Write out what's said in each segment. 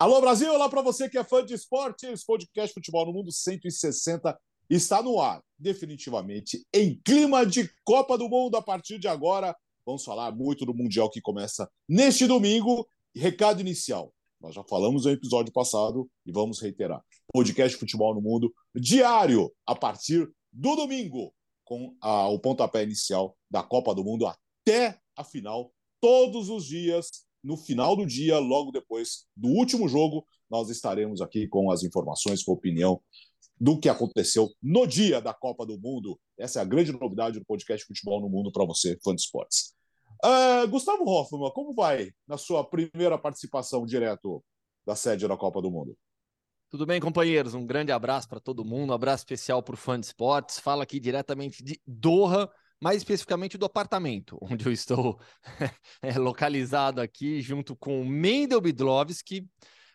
Alô Brasil, olá para você que é fã de esportes, podcast Futebol no Mundo 160 está no ar, definitivamente em clima de Copa do Mundo a partir de agora. Vamos falar muito do Mundial que começa neste domingo. Recado inicial. Nós já falamos no episódio passado e vamos reiterar. Podcast Futebol no Mundo diário a partir do domingo, com a, o pontapé inicial da Copa do Mundo até a final, todos os dias no final do dia, logo depois do último jogo, nós estaremos aqui com as informações, com a opinião do que aconteceu no dia da Copa do Mundo. Essa é a grande novidade do podcast Futebol no Mundo para você, fã de esportes. Uh, Gustavo Hoffman, como vai na sua primeira participação direto da sede da Copa do Mundo? Tudo bem, companheiros? Um grande abraço para todo mundo, um abraço especial para o fã de esportes. Fala aqui diretamente de Doha, mais especificamente do apartamento, onde eu estou é, localizado aqui, junto com Mendel Bidlovski,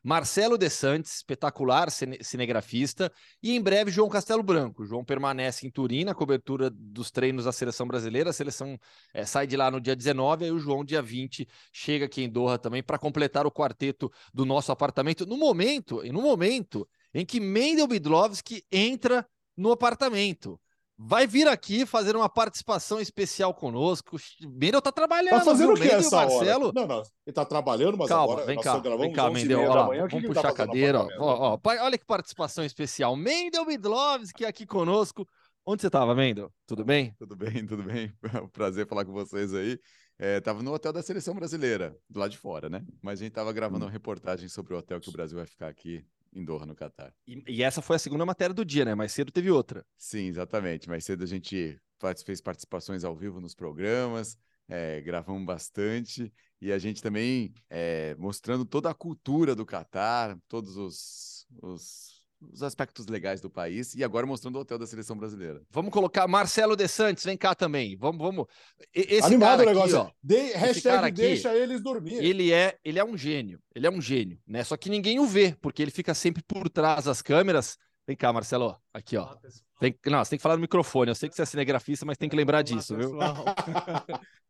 Marcelo De Santos, espetacular cinegrafista, e em breve João Castelo Branco. João permanece em Turim na cobertura dos treinos da seleção brasileira. A seleção é, sai de lá no dia 19, aí o João, dia 20, chega aqui em Doha também para completar o quarteto do nosso apartamento. No momento, no momento em que Mendel Bidlovski entra no apartamento vai vir aqui fazer uma participação especial conosco. Mendel tá trabalhando. Tá fazendo viu? o que essa Marcelo? Hora? Não, não, ele tá trabalhando, mas Calma, agora vem cá, vem cá, Mendel. Ó, manhã, vamos puxar tá a cadeira. Ó, ó, olha que participação especial. Mendel Midlovski aqui conosco. Onde você tava, Mendel? Tudo bem? Tudo bem, tudo bem. É um prazer falar com vocês aí. É, tava no hotel da seleção brasileira, do lado de fora, né? Mas a gente tava gravando hum. uma reportagem sobre o hotel que o Brasil vai ficar aqui em Doha, no Catar. E, e, essa foi a segunda matéria do dia, né? Mais cedo teve outra. Sim, exatamente. Mais cedo a gente fez participações ao vivo nos programas, é, gravamos bastante e a gente também é, mostrando toda a cultura do Catar, todos os, os os aspectos legais do país e agora mostrando o hotel da seleção brasileira. Vamos colocar Marcelo De Santos, vem cá também. Vamos, vamos. Esse Animado o negócio. Aqui, ó, de, hashtag aqui, deixa eles dormir. Ele é, ele é um gênio. Ele é um gênio, né? Só que ninguém o vê, porque ele fica sempre por trás das câmeras. Vem cá, Marcelo. Aqui, ó. Tem, não, você tem que falar no microfone. Eu sei que você é cinegrafista, mas tem que lembrar disso, viu?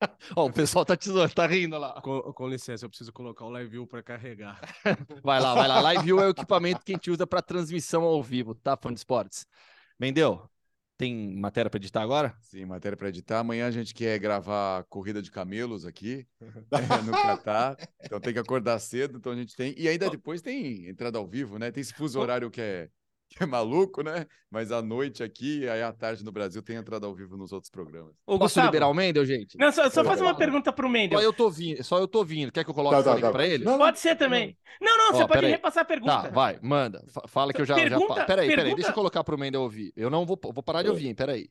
Ó, o pessoal tá, tesouro, tá rindo lá. Com, com, licença, eu preciso colocar o Live View para carregar. vai lá, vai lá. Live View é o equipamento que a gente usa para transmissão ao vivo, tá, fã de esportes? Mendeu, tem matéria para editar agora? Sim, matéria para editar. Amanhã a gente quer gravar corrida de camelos aqui é, no Catar. Então tem que acordar cedo, então a gente tem. E ainda depois tem entrada ao vivo, né? Tem esse fuso horário que é que é maluco, né? Mas à noite aqui, aí à tarde no Brasil, tem entrada ao vivo nos outros programas. Ô, Posso liberar o Mendel, gente? Não, só, só fazer uma pergunta pro Mendel. Só eu tô vindo, só eu tô vindo. Quer que eu coloque tá, tá, tá. pra ele? Não, pode ser também. Não, não, você pode repassar a pergunta. Tá, vai, manda. Fala que eu já... Pergunta, já... Peraí, pergunta... peraí, deixa eu colocar pro Mendel ouvir. Eu não vou, vou parar de ouvir, hein? Peraí.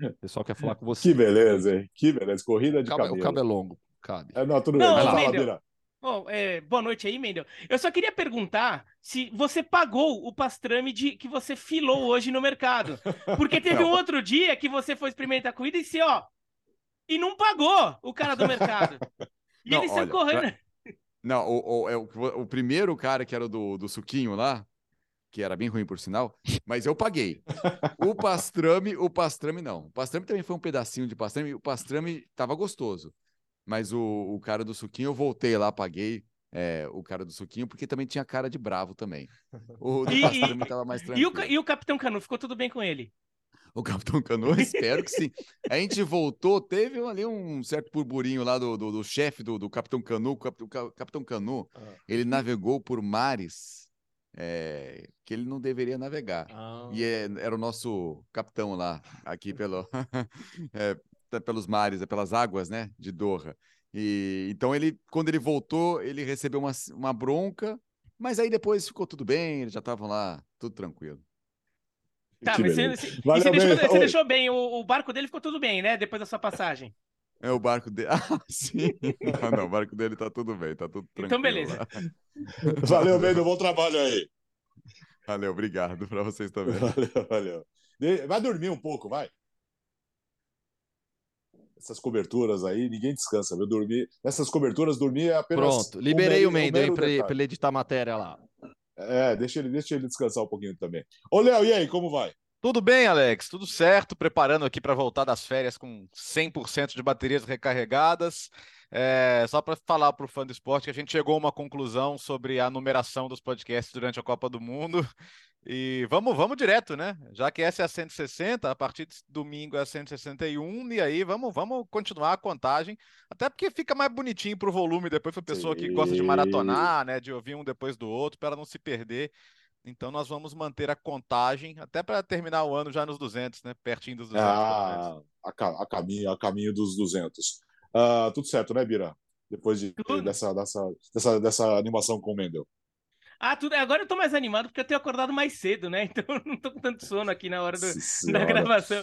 O pessoal quer falar com você. Que beleza, hein? Que beleza. Corrida de cabelo. O cabo é longo, cabe. É, não, tudo não, bem. Vai lá, Bom, é, boa noite aí, Mendel. Eu só queria perguntar se você pagou o pastrame de, que você filou hoje no mercado. Porque teve um outro dia que você foi experimentar a comida e se, ó, e não pagou o cara do mercado. E não, eles estão correndo. Não, o, o, é o, o, primeiro cara que era do, do suquinho lá, que era bem ruim por sinal, mas eu paguei. O pastrame, o pastrame não. O pastrame também foi um pedacinho de pastrame, o pastrame tava gostoso. Mas o, o cara do suquinho, eu voltei lá, paguei é, o cara do suquinho, porque também tinha cara de bravo também. O do e, também tava mais tranquilo. E o, e o Capitão Canu, ficou tudo bem com ele? O Capitão Canu, espero que sim. A gente voltou, teve ali um certo burburinho lá do, do, do chefe do, do Capitão Canu. O Capitão, Capitão Canu, ah. ele navegou por mares é, que ele não deveria navegar. Ah. E é, era o nosso capitão lá, aqui pelo, é, pelos mares, pelas águas, né, de Doha. E então ele, quando ele voltou, ele recebeu uma, uma bronca, mas aí depois ficou tudo bem, eles já estavam lá, tudo tranquilo. Tá, mas você, você, você, deixou, você, deixou, bem, o, o, barco dele ficou tudo bem, né? Depois da sua passagem. É o barco dele. Ah, sim. Não, não, o barco dele tá tudo bem, tá tudo então, tranquilo. Então, beleza. Lá. Valeu, Bendo, bom trabalho aí. Valeu, obrigado para vocês também. Valeu, valeu. Vai dormir um pouco, vai essas coberturas aí, ninguém descansa, viu? Dormir, nessas coberturas, dormir é apenas. Pronto, liberei o, o Mendel para ele, ele editar a matéria lá. É, deixa ele, deixa ele descansar um pouquinho também. Ô, Léo, e aí, como vai? Tudo bem, Alex? Tudo certo. Preparando aqui para voltar das férias com 100% de baterias recarregadas. É, só para falar para o fã do esporte que a gente chegou a uma conclusão sobre a numeração dos podcasts durante a Copa do Mundo. E vamos, vamos direto, né? Já que essa é a 160, a partir de domingo é a 161, e aí vamos, vamos continuar a contagem, até porque fica mais bonitinho para o volume depois para a pessoa que gosta de maratonar, né? De ouvir um depois do outro, para ela não se perder. Então nós vamos manter a contagem até para terminar o ano já nos 200, né? Pertinho dos 200. Ah, a, a, caminho, a caminho dos 200. Uh, ah, tudo certo, né, Bira? Depois de, dessa, dessa, dessa, dessa animação com o Mendel. Ah, tudo. Agora eu tô mais animado porque eu tenho acordado mais cedo, né? Então eu não tô com tanto sono aqui na hora do, da gravação.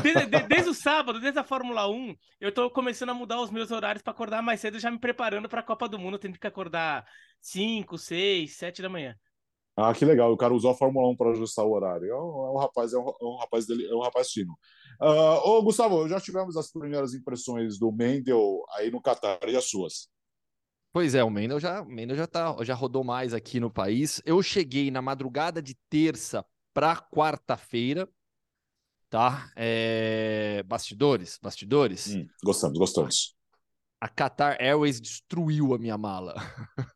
Desde, de, desde, o sábado, desde a Fórmula 1, eu tô começando a mudar os meus horários para acordar mais cedo, já me preparando para a Copa do Mundo. Eu tenho que acordar 5, 6, 7 da manhã. Ah, que legal. O cara usou a Fórmula 1 para ajustar o horário. É um, é um rapaz, é um, é um, rapaz dele, é um rapaz fino. Uh, ô, Gustavo, já tivemos as primeiras impressões do Mendel aí no Catar. E as suas? Pois é, o Mendel já, Mendel já, tá, já rodou mais aqui no país. Eu cheguei na madrugada de terça para quarta-feira, tá? É... Bastidores, bastidores. Hum, gostamos, gostamos. A Qatar Airways destruiu a minha mala.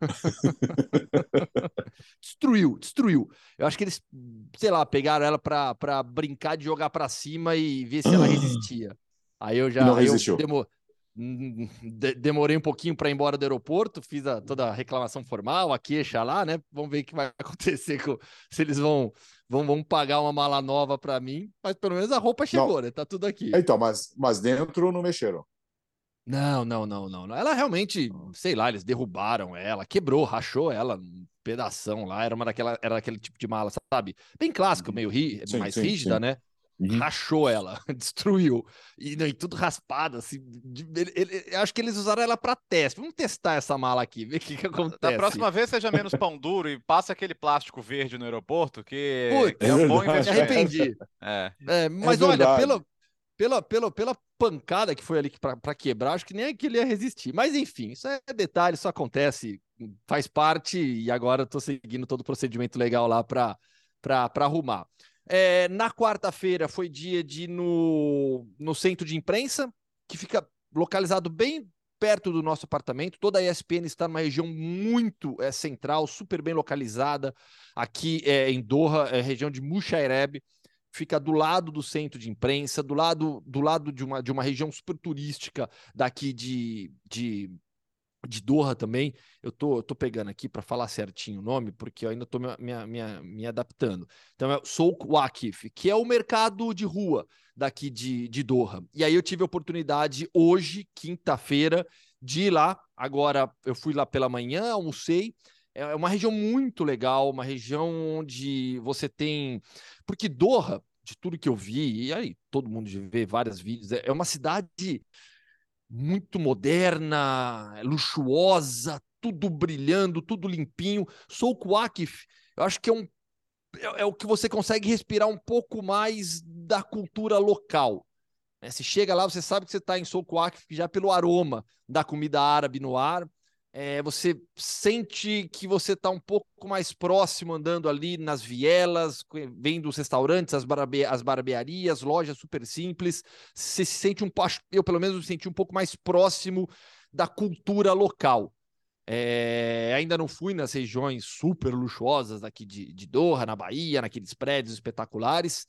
destruiu, destruiu. Eu acho que eles, sei lá, pegaram ela para brincar de jogar para cima e ver se ela resistia. Aí eu já. Não resistiu. Eu demorei um pouquinho para ir embora do aeroporto, fiz a, toda a reclamação formal, a queixa lá, né? Vamos ver o que vai acontecer com se eles vão vão, vão pagar uma mala nova para mim, mas pelo menos a roupa chegou, não. né? Tá tudo aqui. Então, mas mas dentro não mexeram. Não, não, não, não, não. Ela realmente, sei lá, eles derrubaram ela, quebrou, rachou ela, um pedação lá, era uma daquela, era aquele tipo de mala, sabe? Bem clássico, meio ri, sim, mais sim, rígida, sim. né? Uhum. Rachou ela, destruiu. E, e, tudo raspado, assim. Ele, ele, acho que eles usaram ela para teste. Vamos testar essa mala aqui, ver o que, que acontece. Da próxima vez, seja menos pão duro e passa aquele plástico verde no aeroporto, que Putz, é um bom investimento. Me arrependi. É. é mas é olha, pela, pela, pela, pela pancada que foi ali para quebrar, acho que nem que ele ia resistir. Mas enfim, isso é detalhe, isso acontece, faz parte, e agora eu tô seguindo todo o procedimento legal lá para arrumar. É, na quarta-feira foi dia de no, no centro de imprensa, que fica localizado bem perto do nosso apartamento. Toda a ESPN está numa região muito é, central, super bem localizada. Aqui é, em Doha, é, região de Mushaireb, fica do lado do centro de imprensa, do lado, do lado de, uma, de uma região super turística daqui de, de de Doha também. Eu tô, eu tô pegando aqui para falar certinho o nome, porque eu ainda estou me, me, me, adaptando. Então é Souk Wakif, que é o mercado de rua daqui de, de Doha. E aí eu tive a oportunidade hoje, quinta-feira, de ir lá. Agora eu fui lá pela manhã, almocei. É uma região muito legal, uma região onde você tem. Porque Doha, de tudo que eu vi, e aí todo mundo vê vários vídeos, é, é uma cidade muito moderna, luxuosa, tudo brilhando, tudo limpinho. Sou Wakif, eu acho que é um é, é, o que você consegue respirar um pouco mais da cultura local. Se chega lá, você sabe que você está em Souk Wakif já pelo aroma da comida árabe no ar é, você sente que você está um pouco mais próximo andando ali nas vielas, vendo os restaurantes, as, barbe as barbearias, lojas super simples. Você se sente um eu pelo menos me senti um pouco mais próximo da cultura local. É, ainda não fui nas regiões super luxuosas aqui de, de Doha, na Bahia, naqueles prédios espetaculares,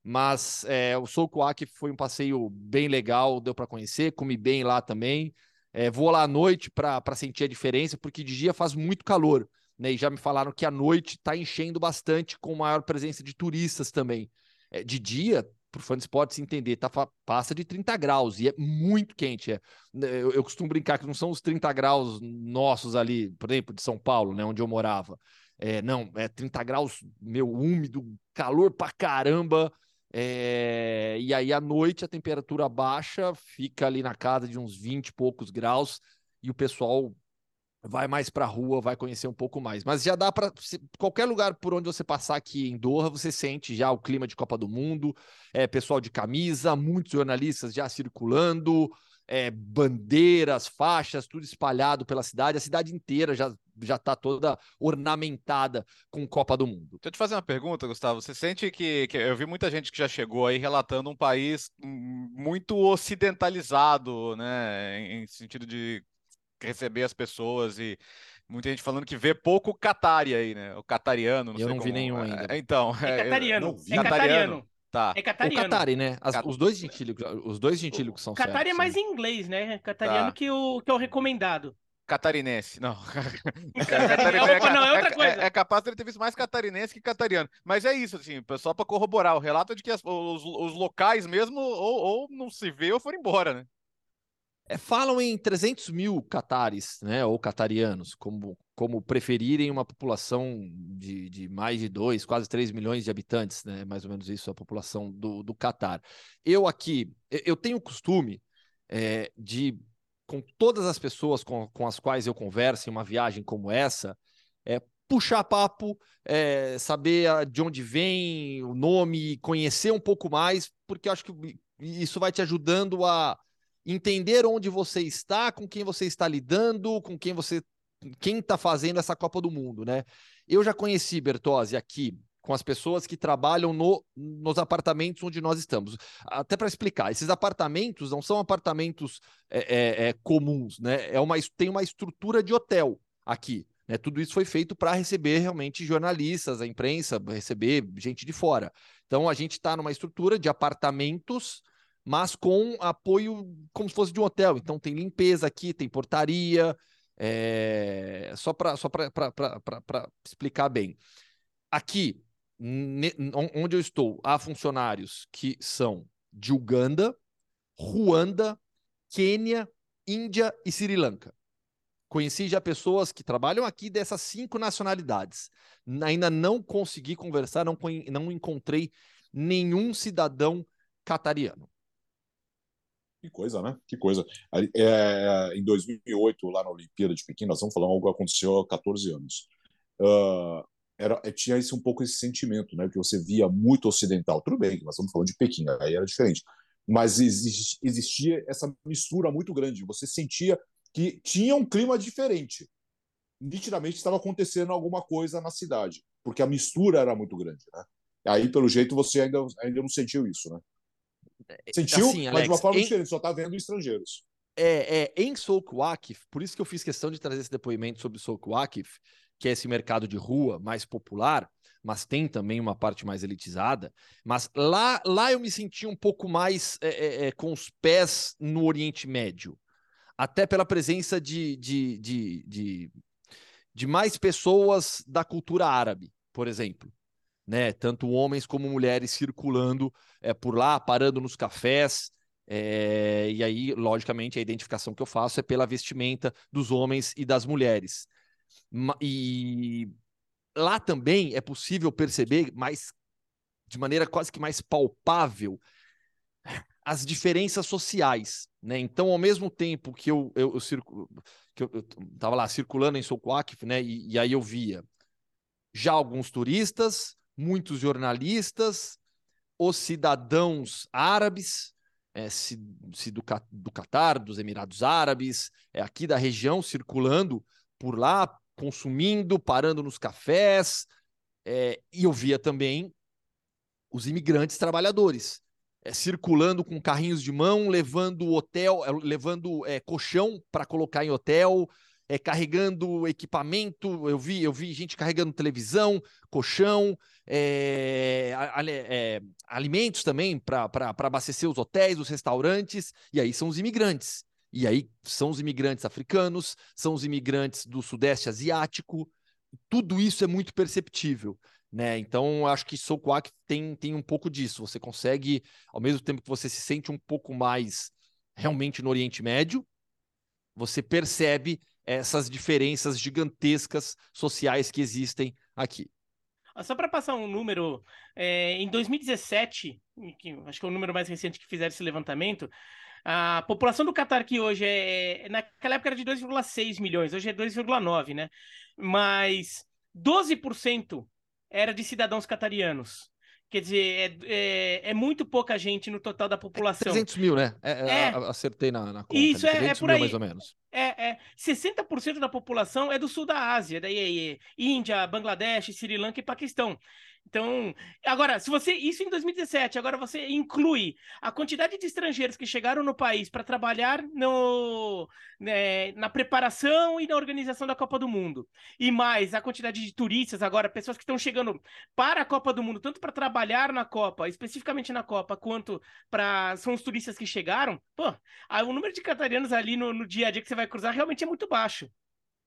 mas é, o Soukouak foi um passeio bem legal, deu para conhecer, comi bem lá também. É, vou lá à noite para sentir a diferença, porque de dia faz muito calor. Né? E já me falaram que à noite está enchendo bastante, com maior presença de turistas também. É, de dia, para o fã de esportes entender, tá, passa de 30 graus e é muito quente. É, né, eu, eu, costumo brincar que não são os 30 graus nossos ali, por exemplo, de São Paulo, né, onde eu morava. É, não, é 30 graus, meu, úmido, calor pra caramba. É, e aí à noite a temperatura baixa, fica ali na casa de uns 20 e poucos graus e o pessoal vai mais para a rua, vai conhecer um pouco mais. Mas já dá para qualquer lugar por onde você passar aqui em Doha, você sente já o clima de Copa do Mundo, é pessoal de camisa, muitos jornalistas já circulando, é, bandeiras, faixas, tudo espalhado pela cidade, a cidade inteira já já está toda ornamentada com Copa do Mundo. Deixa eu te fazer uma pergunta, Gustavo. Você sente que, que, eu vi muita gente que já chegou aí relatando um país muito ocidentalizado, né, em, em sentido de receber as pessoas e muita gente falando que vê pouco Qatari aí, né? O catariano, não eu sei não como... vi nenhum ainda. É, então, é catariano, vi. é catariano. Tá. É O catariano. Qatari, né? As- Cat- os dois gentílicos, os dois gentílicos são Catari é certos, mais né? em inglês, né? Catariano Tá. que, o, que é o recomendado. Catarinense, não. É outra- não, é outra coisa. É, capaz dele ter visto mais catarinense que catariano. Mas é isso, assim, só para corroborar. O relato é de que as- os, os locais mesmo ou, ou não se vê ou foram embora, né? É, falam em 300 mil catares, né, ou catarianos, como, como preferirem uma população de, de mais de 2, quase 3 milhões de habitantes, né, mais ou menos isso a população do, do Catar. Eu aqui, eu- eu tenho o costume é, de, com todas as pessoas com, com as quais eu converso em uma viagem como essa, é, puxar papo, é, saber de onde vem o nome, conhecer um pouco mais, porque acho que isso vai te ajudando a entender onde você está, com quem você está lidando, com quem você quem está fazendo essa Copa do Mundo, né? Eu já conheci Bertozzi aqui com as pessoas que trabalham no, nos apartamentos onde nós estamos. Até para explicar, esses apartamentos não são apartamentos é, é, é, comuns, né? É uma, tem uma estrutura de hotel aqui. Né? Tudo isso foi feito para receber realmente jornalistas, a imprensa, receber gente de fora. Então a gente está numa estrutura de apartamentos mas com apoio como se fosse de um hotel. Então tem limpeza aqui, tem portaria, é... só para só explicar bem. Aqui. Onde eu estou, há funcionários que são de Uganda, Ruanda, Quênia, Índia e Sri Lanka. Conheci já pessoas que trabalham aqui dessas cinco nacionalidades. Ainda não consegui conversar, não, não encontrei nenhum cidadão catariano. Que coisa, né? Que coisa. É, em 2008, lá na Olimpíada de Pequim, nós estamos falando algo que aconteceu há 14 anos. Uh, era, tinha esse, um pouco esse sentimento, né? Que você via muito ocidental. Tudo bem, nós estamos falando de Pequim, aí era diferente. Mas existia essa mistura muito grande. Você sentia que tinha um clima diferente. Nitidamente estava acontecendo alguma coisa na cidade, porque a mistura era muito grande, né? Aí, pelo jeito, você ainda, ainda não sentiu isso, né? Sentiu, assim, mas Alex, de uma forma em... diferente, só está vendo estrangeiros. É, é, em Wakif, por isso que eu fiz questão de trazer esse depoimento sobre Wakif, que é esse mercado de rua mais popular, mas tem também uma parte mais elitizada. Mas lá, lá eu me senti um pouco mais é, é, com os pés no Oriente Médio, até pela presença de, de, de, de, de mais pessoas da cultura árabe, por exemplo né? Tanto homens como mulheres circulando é, por lá, parando nos cafés. É, e aí, logicamente, a identificação que eu faço é pela vestimenta dos homens e das mulheres. E lá também é possível perceber, mais de maneira quase que mais palpável, as diferenças sociais, né? Então, ao mesmo tempo que eu eu, eu, que eu, eu tava lá circulando em Soukouakif, né? E, e aí eu via já alguns turistas, muitos jornalistas, os cidadãos árabes, é, se, se do, do Catar, dos Emirados Árabes, é, aqui da região, circulando por lá, consumindo, parando nos cafés, é, e eu via também os imigrantes trabalhadores, é, circulando com carrinhos de mão, levando hotel, levando é, colchão para colocar em hotel, é, carregando equipamento. Eu vi, eu vi gente carregando televisão, colchão, é, é, alimentos também para abastecer os hotéis, os restaurantes. E aí são os imigrantes. E aí são os imigrantes africanos, são os imigrantes do Sudeste Asiático. Tudo isso é muito perceptível. Né? Então, acho que Soukouak tem, tem um pouco disso. Você consegue, ao mesmo tempo que você se sente um pouco mais realmente no Oriente Médio, você percebe essas diferenças gigantescas sociais que existem aqui. Só para passar um número, é, em 2017, que acho que é o número mais recente que fizeram esse levantamento, a população do Catar que hoje é, naquela época era de 2,6 milhões, hoje é 2,9, né? Mas 12% era de cidadãos catarianos. Quer dizer, é, é, é, muito pouca gente no total da população. 300 mil, né? É, é, é. acertei na, na conta. Isso, é, é por aí. mais ou menos. É, é. 60% da população é do sul da Ásia, daí Índia, Bangladesh, Sri Lanka e Paquistão. Então, agora, se você. Isso em 2017, agora você inclui a quantidade de estrangeiros que chegaram no país para trabalhar no, né, na preparação e na organização da Copa do Mundo. E mais a quantidade de turistas, agora, pessoas que estão chegando para a Copa do Mundo, tanto para trabalhar na Copa, especificamente na Copa, quanto para. São os turistas que chegaram. Pô, o número de catarianos ali no, no dia a dia que você vai cruzar realmente é muito baixo.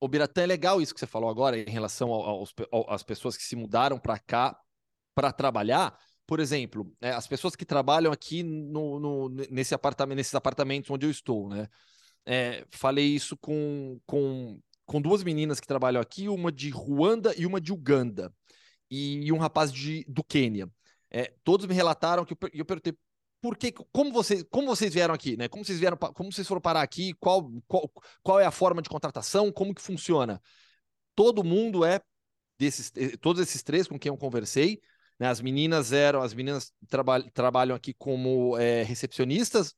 O Biratã, é legal isso que você falou agora em relação aos, às pessoas que se mudaram para cá para trabalhar, por exemplo, é, as pessoas que trabalham aqui no, no, nesse apartamento, nesses apartamentos onde eu estou, né? É, falei isso com, com, com duas meninas que trabalham aqui, uma de Ruanda e uma de Uganda, e, e um rapaz de, do Quênia. É, todos me relataram que eu, eu perguntei por que, como vocês, como vocês vieram aqui, né? Como vocês vieram, como vocês foram parar aqui? Qual, qual, qual é a forma de contratação? Como que funciona? Todo mundo é desses, eh, todos esses três com quem eu conversei né? As meninas eram, as meninas traba trabalham aqui como é, recepcionistas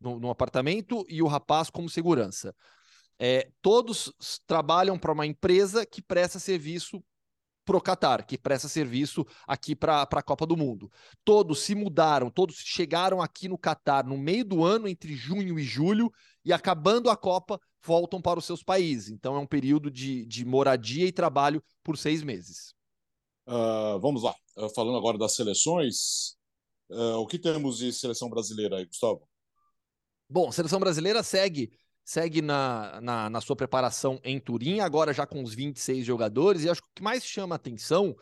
no, apartamento e o rapaz como segurança. É, todos trabalham para uma empresa que presta serviço para o Qatar, que presta serviço aqui para a Copa do Mundo. Todos se mudaram, todos chegaram aqui no Qatar no meio do ano, entre junho e julho, e acabando a Copa, voltam para os seus países. Então é um período de, de moradia e trabalho por seis meses. Uh, vamos lá, uh, falando agora das seleções, uh, o que temos de seleção brasileira aí, Gustavo? Bom, seleção brasileira segue segue na, na, na, sua preparação em Turim, agora já com os 26 jogadores, e acho que o que mais chama atenção,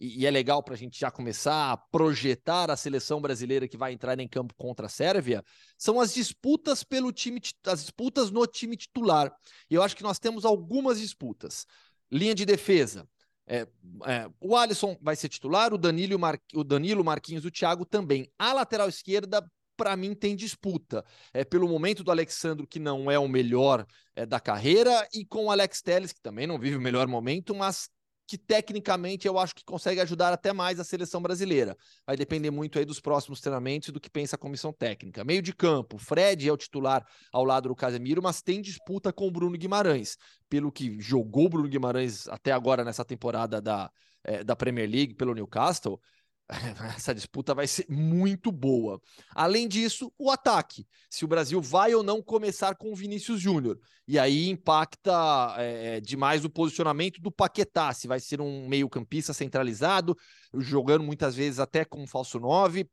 e, e é legal para a gente já começar a projetar a seleção brasileira que vai entrar em campo contra a Sérvia, são as disputas pelo time, as disputas no time titular. E eu acho que nós temos algumas disputas. Linha de defesa, é, é, o Alisson vai ser titular, o Danilo, Mar... o Danilo Marquinhos, o Thiago também. A lateral esquerda, para mim, tem disputa. É pelo momento do Alexandro, que não é o melhor é, da carreira, e com o Alex Telles, que também não vive o melhor momento, mas que tecnicamente eu acho que consegue ajudar até mais a seleção brasileira. Vai depender muito aí dos próximos treinamentos e do que pensa a comissão técnica. Meio de campo, Fred é o titular ao lado do Casemiro, mas tem disputa com o Bruno Guimarães. Pelo que jogou o Bruno Guimarães até agora nessa temporada da, é, da Premier League pelo Newcastle, essa disputa vai ser muito boa. Além disso, o ataque. Se o Brasil vai ou não começar com o Vinícius Júnior. E aí impacta é, demais o posicionamento do Paquetá. Se vai ser um meio-campista centralizado, jogando muitas vezes até com um falso 9.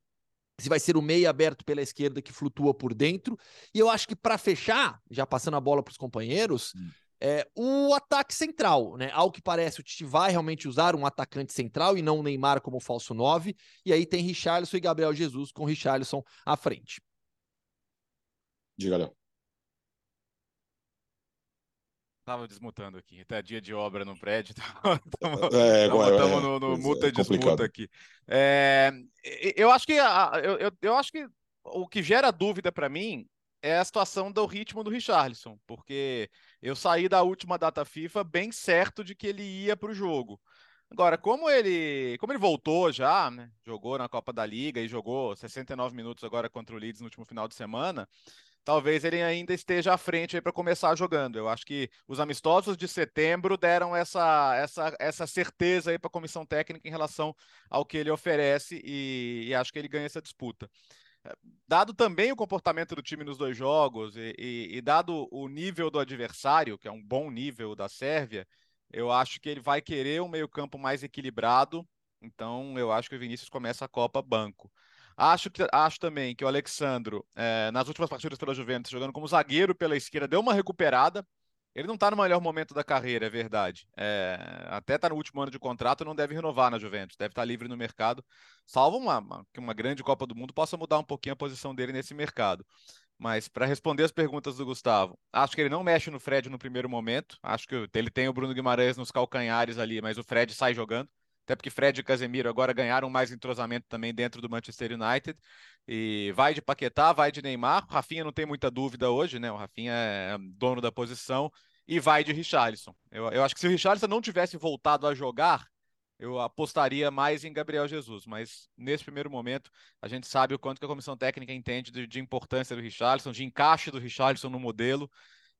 Se vai ser o meio aberto pela esquerda que flutua por dentro. E eu acho que para fechar, já passando a bola para os companheiros. Hum é, o ataque central, né? Ao que parece, o Tite vai realmente usar um atacante central e não o Neymar como falso 9. E aí tem Richarlison e Gabriel Jesus com Richarlison à frente. Diga, Léo. Tava desmutando aqui. Tá dia de obra no prédio. Estamos é, é, no, no é, multa de disputa aqui. É, eu acho que eu, eu, eu acho que o que gera dúvida para mim é a situação do ritmo do Richarlison, porque eu saí da última data FIFA bem certo de que ele ia para o jogo. Agora, como ele, como ele voltou já, né, jogou na Copa da Liga e jogou 69 minutos agora contra o Leeds no último final de semana, talvez ele ainda esteja à frente para começar jogando. Eu acho que os amistosos de setembro deram essa, essa, essa certeza aí para a comissão técnica em relação ao que ele oferece e, e acho que ele ganha essa disputa dado também o comportamento do time nos dois jogos e, e, e, dado o nível do adversário, que é um bom nível da Sérvia, eu acho que ele vai querer um meio-campo mais equilibrado. Então, eu acho que o Vinícius começa a Copa banco. Acho, que, acho também que o Alexandro, é, nas últimas partidas pela Juventus, jogando como zagueiro pela esquerda, deu uma recuperada. Ele não está no melhor momento da carreira, é verdade. É, até está no último ano de contrato, não deve renovar na Juventus, deve estar tá livre no mercado, salvo uma, uma, que uma grande Copa do Mundo possa mudar um pouquinho a posição dele nesse mercado. Mas para responder as perguntas do Gustavo, acho que ele não mexe no Fred no primeiro momento. Acho que ele tem o Bruno Guimarães nos calcanhares ali, mas o Fred sai jogando. Até porque Fred e Casemiro agora ganharam mais entrosamento também dentro do Manchester United. E vai de Paquetá, vai de Neymar. O Rafinha não tem muita dúvida hoje, né? O Rafinha é dono da posição. E vai de Richarlison. Eu, eu acho que se o Richarlison não tivesse voltado a jogar, eu apostaria mais em Gabriel Jesus, mas nesse primeiro momento a gente sabe o quanto que a comissão técnica entende de, de importância do Richarlison, de encaixe do Richarlison no modelo.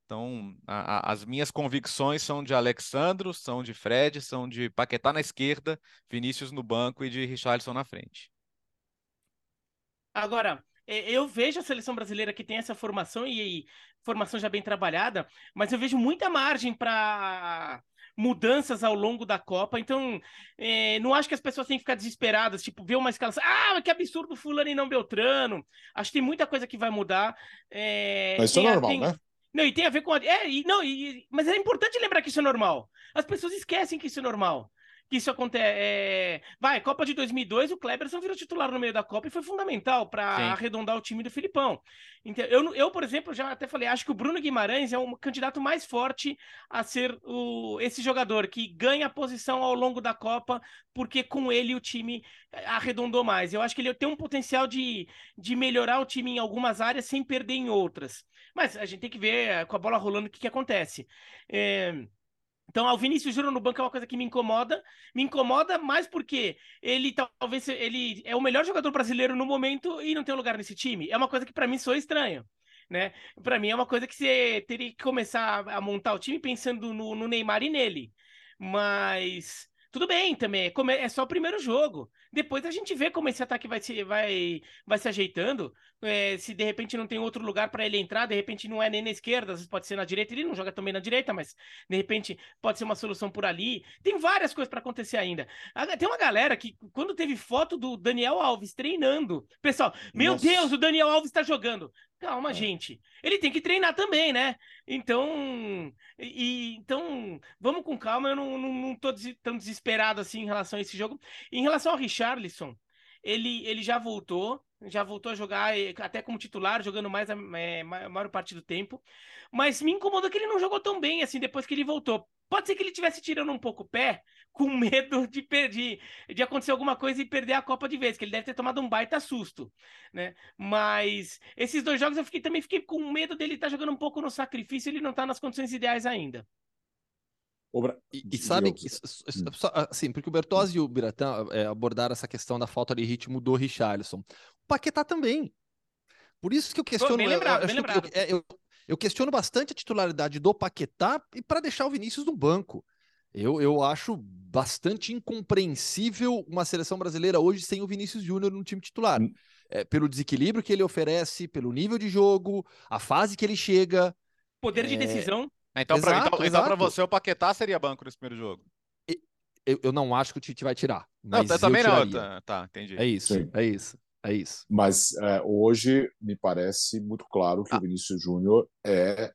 Então, a, a, as minhas convicções são de Alexandro, são de Fred, são de Paquetá na esquerda, Vinícius no banco e de Richarlison na frente. Agora, eu vejo a seleção brasileira que tem essa formação e, e formação já bem trabalhada, mas eu vejo muita margem para mudanças ao longo da Copa. Então, é, não acho que as pessoas têm que ficar desesperadas, tipo, ver uma escalação. Ah, que absurdo Fulano e não Beltrano. Acho que tem muita coisa que vai mudar. É, Mas isso é normal, tem... né? Não, e tem a ver com. A... É, e, não, e... mas é importante lembrar que isso é normal. As pessoas esquecem que isso é normal que isso acontece. É... Vai, Copa de 2002, o Kleberson virou titular no meio da Copa e foi fundamental para arredondar o time do Filipão. Então, eu, eu, por exemplo, já até falei, acho que o Bruno Guimarães é um candidato mais forte a ser o, esse jogador que ganha posição ao longo da Copa, porque com ele o time arredondou mais. Eu acho que ele tem um potencial de, de melhorar o time em algumas áreas sem perder em outras. Mas a gente tem que ver com a bola rolando o que, que acontece. É... Então, o Vinícius Júnior no banco é uma coisa que me incomoda. Me incomoda mais porque ele talvez ele é o melhor jogador brasileiro no momento e não tem lugar nesse time. É uma coisa que para mim soa estranho. Né? Para mim é uma coisa que você teria que começar a montar o time pensando no, no Neymar e nele. Mas tudo bem também, é, é só o primeiro jogo. Depois a gente vê como esse ataque vai se, vai, vai se ajeitando. É, se de repente não tem outro lugar para ele entrar, de repente não é nem na esquerda, às vezes pode ser na direita. Ele não joga também na direita, mas de repente pode ser uma solução por ali. Tem várias coisas para acontecer ainda. Tem uma galera que, quando teve foto do Daniel Alves treinando, pessoal, meu Nossa. Deus, o Daniel Alves está jogando. Calma, é. gente. Ele tem que treinar também, né? Então, e, então vamos com calma. Eu não, não, não tô tão desesperado assim em relação a esse jogo. Em relação ao Richarlison, ele, ele já voltou, já voltou a jogar eh, até como titular, jogando mais a, é, maior parte do tempo. Mas me incomodou que ele não jogou tão bem assim depois que ele voltou. Pode ser que ele estivesse tirando um pouco o pé, com medo de perder, de acontecer alguma coisa e perder a Copa de vez, que ele deve ter tomado um baita susto, né? Mas esses dois jogos eu fiquei, também fiquei com medo dele estar tá jogando um pouco no sacrifício, ele não está nas condições ideais ainda. E, e sabe que, hum. assim, porque o Bertozzi e o Biratã é, abordaram essa questão da falta de ritmo do Richarlison. O Paquetá também. Por isso que eu questiono. Bem lembrado, eu, bem lembrado. Eu, eu, eu, questiono bastante a titularidade do Paquetá e para deixar o Vinícius no banco. Eu, eu acho bastante incompreensível uma seleção brasileira hoje sem o Vinícius Júnior no time titular. Hum. É, pelo desequilíbrio que ele oferece, pelo nível de jogo, a fase que ele chega. Poder de é... decisão. Então, para então, então você, o Paquetá seria banco nesse primeiro jogo. Eu, eu não acho que o Tite vai tirar. Não, também não. Tá, tá, entendi. É isso, Sim. é isso. É isso. Mas é, hoje me parece muito claro que ah. o Vinícius Júnior é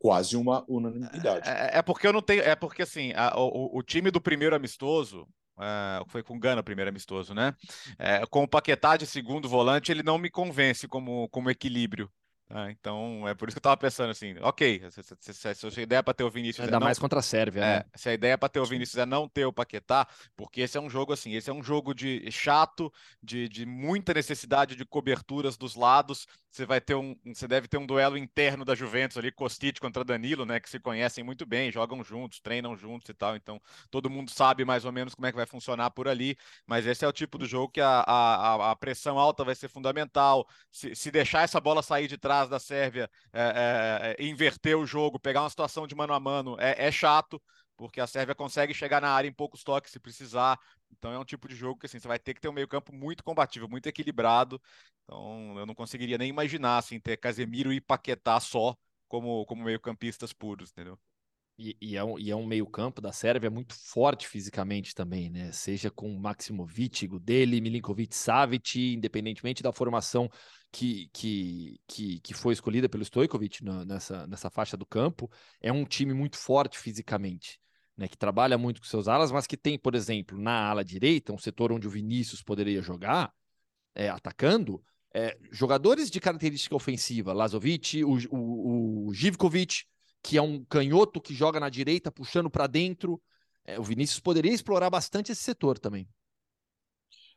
quase uma unanimidade. É, é, porque eu não tenho. É porque assim, a, o, o time do primeiro amistoso. Uh, foi com Gana o primeiro amistoso, né? É, com o Paquetá de segundo volante, ele não me convence como, como equilíbrio. Ah, então, é por isso que eu tava pensando assim, ok, se, se, se, se a ideia é para ter o Vinícius... Ainda é não, mais contra a Sérvia, é, né? Se a ideia é para ter o Vinícius é não ter o Paquetá, porque esse é um jogo assim, esse é um jogo de chato, de, de muita necessidade de coberturas dos lados, você vai ter um, você deve ter um duelo interno da Juventus ali, Kostic contra Danilo, né, que se conhecem muito bem, jogam juntos, treinam juntos e tal, então todo mundo sabe mais ou menos como é que vai funcionar por ali, mas esse é o tipo do jogo que a, a, a pressão alta vai ser fundamental, se, se deixar essa bola sair de trás da Sérvia, é, é, inverter o jogo, pegar uma situação de mano a mano, é, é chato, porque a Sérvia consegue chegar na área em poucos toques se precisar. Então é um tipo de jogo que assim, você vai ter que ter um meio-campo muito combativo, muito equilibrado. Então eu não conseguiria nem imaginar assim, ter Casemiro e Paquetá só como, como meio-campistas puros, entendeu? E, e, é um, e é um meio-campo da Sérvia muito forte fisicamente também, né? Seja com Maximovic, Gudeli, Milinkovic, Savic, independentemente da formação que, que, que, que foi escolhida pelo Stojkovic nessa, nessa faixa do campo, é um time muito forte fisicamente né, que trabalha muito com seus alas, mas que tem, por exemplo, na ala direita, um setor onde o Vinícius poderia jogar, é, atacando, é, jogadores de característica ofensiva, Lazovic, o, o, o Givkovic, que é um canhoto que joga na direita, puxando para dentro. É, o Vinícius poderia explorar bastante esse setor também.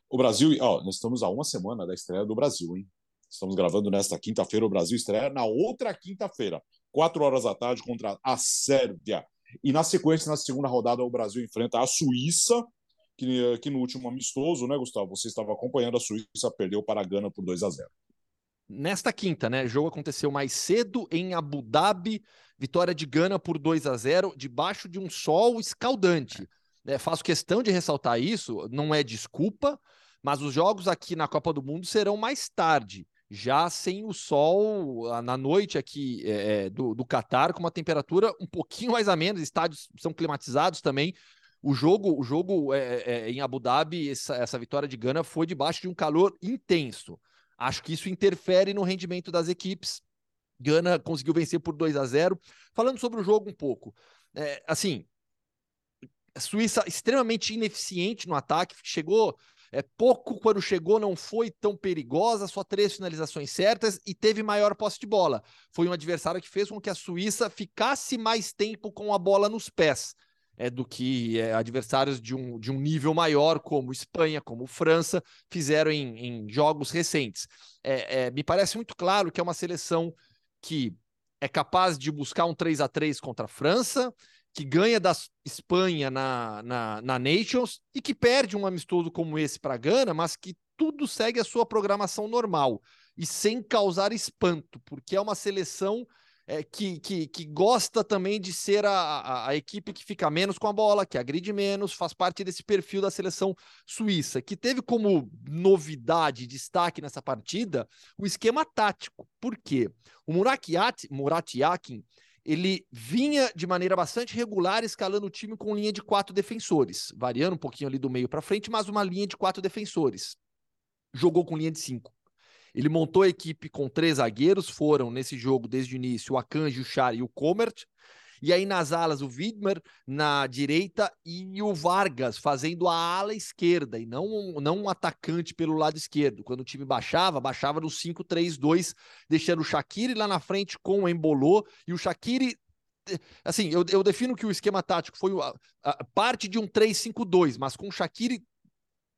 O Brasil, ó, nós estamos a uma semana da estreia do Brasil, hein? Estamos gravando nesta quinta-feira, o Brasil estreia na outra quinta-feira, quatro horas da tarde, contra a Sérvia. E na sequência, na segunda rodada, o Brasil enfrenta a Suíça. que, que no último amistoso, né, Gustavo? Você estava acompanhando, a Suíça perdeu para a Gana por 2 a 0 Nesta quinta, né? O jogo aconteceu mais cedo em Abu Dhabi, vitória de Gana por 2 a 0 debaixo de um sol escaldante. É, faço questão de ressaltar isso, não é desculpa, mas os jogos aqui na Copa do Mundo serão mais tarde, já sem o sol na noite aqui é, do, do Catar, com uma temperatura um pouquinho mais a menos, estádios são climatizados também. O jogo, o jogo é, é, em Abu Dhabi, essa, essa vitória de Gana foi debaixo de um calor intenso. Acho que isso interfere no rendimento das equipes. Gana conseguiu vencer por 2 a 0. Falando sobre o jogo um pouco, assim, a Suíça extremamente ineficiente no ataque, chegou é pouco quando chegou, não foi tão perigosa, só três finalizações certas e teve maior posse de bola. Foi um adversário que fez com que a Suíça ficasse mais tempo com a bola nos pés é, do que é, adversários de um, de um nível maior, como Espanha, como França, fizeram em, em jogos recentes. É, é, me parece muito claro que é uma seleção que é capaz de buscar um 3 a 3 contra a França, que ganha da Espanha na, na, na Nations e que perde um amistoso como esse para a Gana, mas que tudo segue a sua programação normal e sem causar espanto, porque é uma seleção é, que, que, que gosta também de ser a, a, a, equipe que fica menos com a bola, que agride menos, faz parte desse perfil da seleção suíça, que teve como novidade, destaque nessa partida, o esquema tático. Por quê? O Murat, Yakin, ele vinha de maneira bastante regular escalando o time com linha de quatro defensores, variando um pouquinho ali do meio para frente, mas uma linha de quatro defensores. Jogou com linha de cinco. Ele montou a equipe com três zagueiros, foram nesse jogo desde o início o Akanji, o Char e o Comert. E aí nas alas o Widmer na direita e o Vargas fazendo a ala esquerda e não, não um atacante pelo lado esquerdo. Quando o time baixava, baixava no 5-3-2, deixando o Shaqiri lá na frente com o Embolô e o Shaqiri assim, eu, eu defino que o esquema tático foi a, a, parte de um 3-5-2, mas com o Shaqiri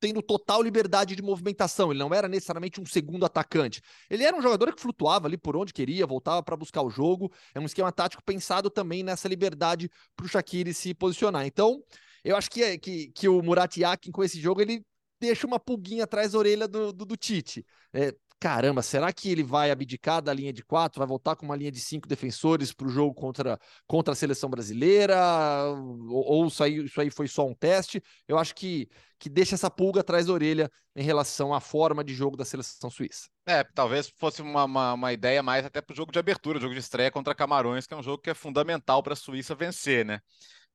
tendo total liberdade de movimentação. Ele não era necessariamente um segundo atacante. Ele era um jogador que flutuava ali por onde queria, voltava para buscar o jogo. É um esquema tático pensado também nessa liberdade para o Shaqiri se posicionar. Então, eu acho que, que, que o Murat Yakin, com esse jogo, ele deixa uma pulguinha atrás da orelha do, do, do Tite. É, caramba, será que ele vai abdicar da linha de quatro, vai voltar com uma linha de cinco defensores para o jogo contra, contra a seleção brasileira? Ou, ou, isso, aí, isso aí foi só um teste? Eu acho que, que deixa essa pulga atrás da orelha em relação à forma de jogo da seleção suíça. É, talvez fosse uma, uma, uma ideia mais até para o jogo de abertura, jogo de estreia contra Camarões, que é um jogo que é fundamental para a Suíça vencer, né?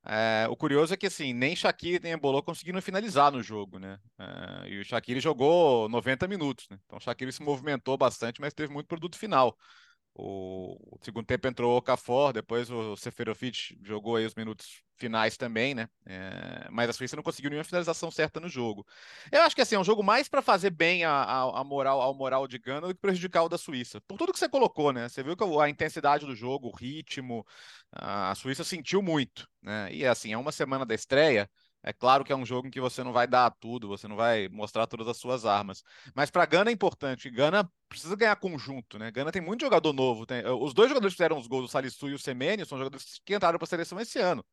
É, o curioso é que assim, nem Shaqiri nem Embolou conseguiram finalizar no jogo, né? É, e o Shaqiri jogou 90 minutos, né? Então o Shaqiri se movimentou bastante, mas teve muito produto final. O, segundo tempo entrou o Okafor, depois o Seferovic jogou aí os minutos finais também, né? É, mas a Suíça não conseguiu nenhuma finalização certa no jogo. Eu acho que assim, é um jogo mais para fazer bem a, a, a, moral, ao moral de Gana do que prejudicar o da Suíça. Por tudo que você colocou, né? Você viu que a intensidade do jogo, o ritmo, a Suíça sentiu muito, né? E assim, é uma semana da estreia. É claro que é um jogo em que você não vai dar tudo, você não vai mostrar todas as suas armas. Mas para Gana é importante. Gana precisa ganhar conjunto, né? Gana tem muito jogador novo. Tem... Os dois jogadores que fizeram os gols, o Salisu e o Semeni, são jogadores que entraram para a seleção esse ano.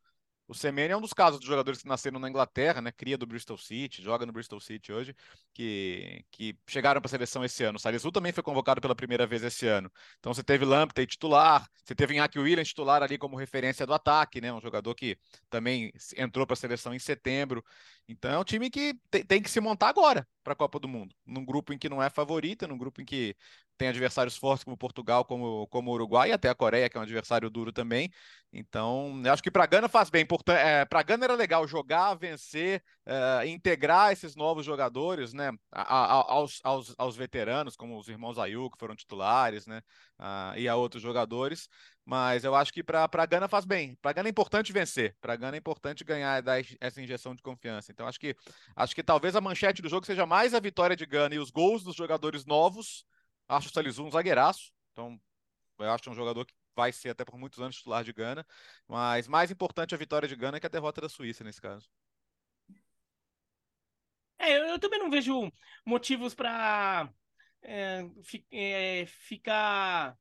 O Semenya é um dos casos dos jogadores que nasceram na Inglaterra, né? Cria do Bristol City, joga no Bristol City hoje, que, que chegaram para a seleção esse ano. O Salisu também foi convocado pela primeira vez esse ano. Então você teve Lamptey titular, você teve Iñaki Williams titular ali como referência do ataque, né? Um jogador que também entrou para a seleção em setembro. Então é um time que tem, que se montar agora para a Copa do Mundo. Num grupo em que não é favorita, num grupo em que tem adversários fortes como Portugal, como, como Uruguai, e até a Coreia, que é um adversário duro também. Então, eu acho que para a Gana faz bem. É, para a Gana era legal jogar, vencer, é, integrar esses novos jogadores, né? A, a, aos, aos, aos, veteranos, como os irmãos Ayu, que foram titulares, né? Ah, e a outros jogadores. Mas eu acho que para a Gana faz bem. Para a Gana é importante vencer. Para a Gana é importante ganhar, dar essa injeção de confiança. Então, acho que, acho que talvez a manchete do jogo seja mais a vitória de Gana e os gols dos jogadores novos Acho o Salisu um zagueiraço, então eu acho um jogador que vai ser até por muitos anos titular de Gana, mas mais importante a vitória de Gana que a derrota da Suíça nesse caso. É, eu, eu também não vejo motivos para é, fi, é, ficar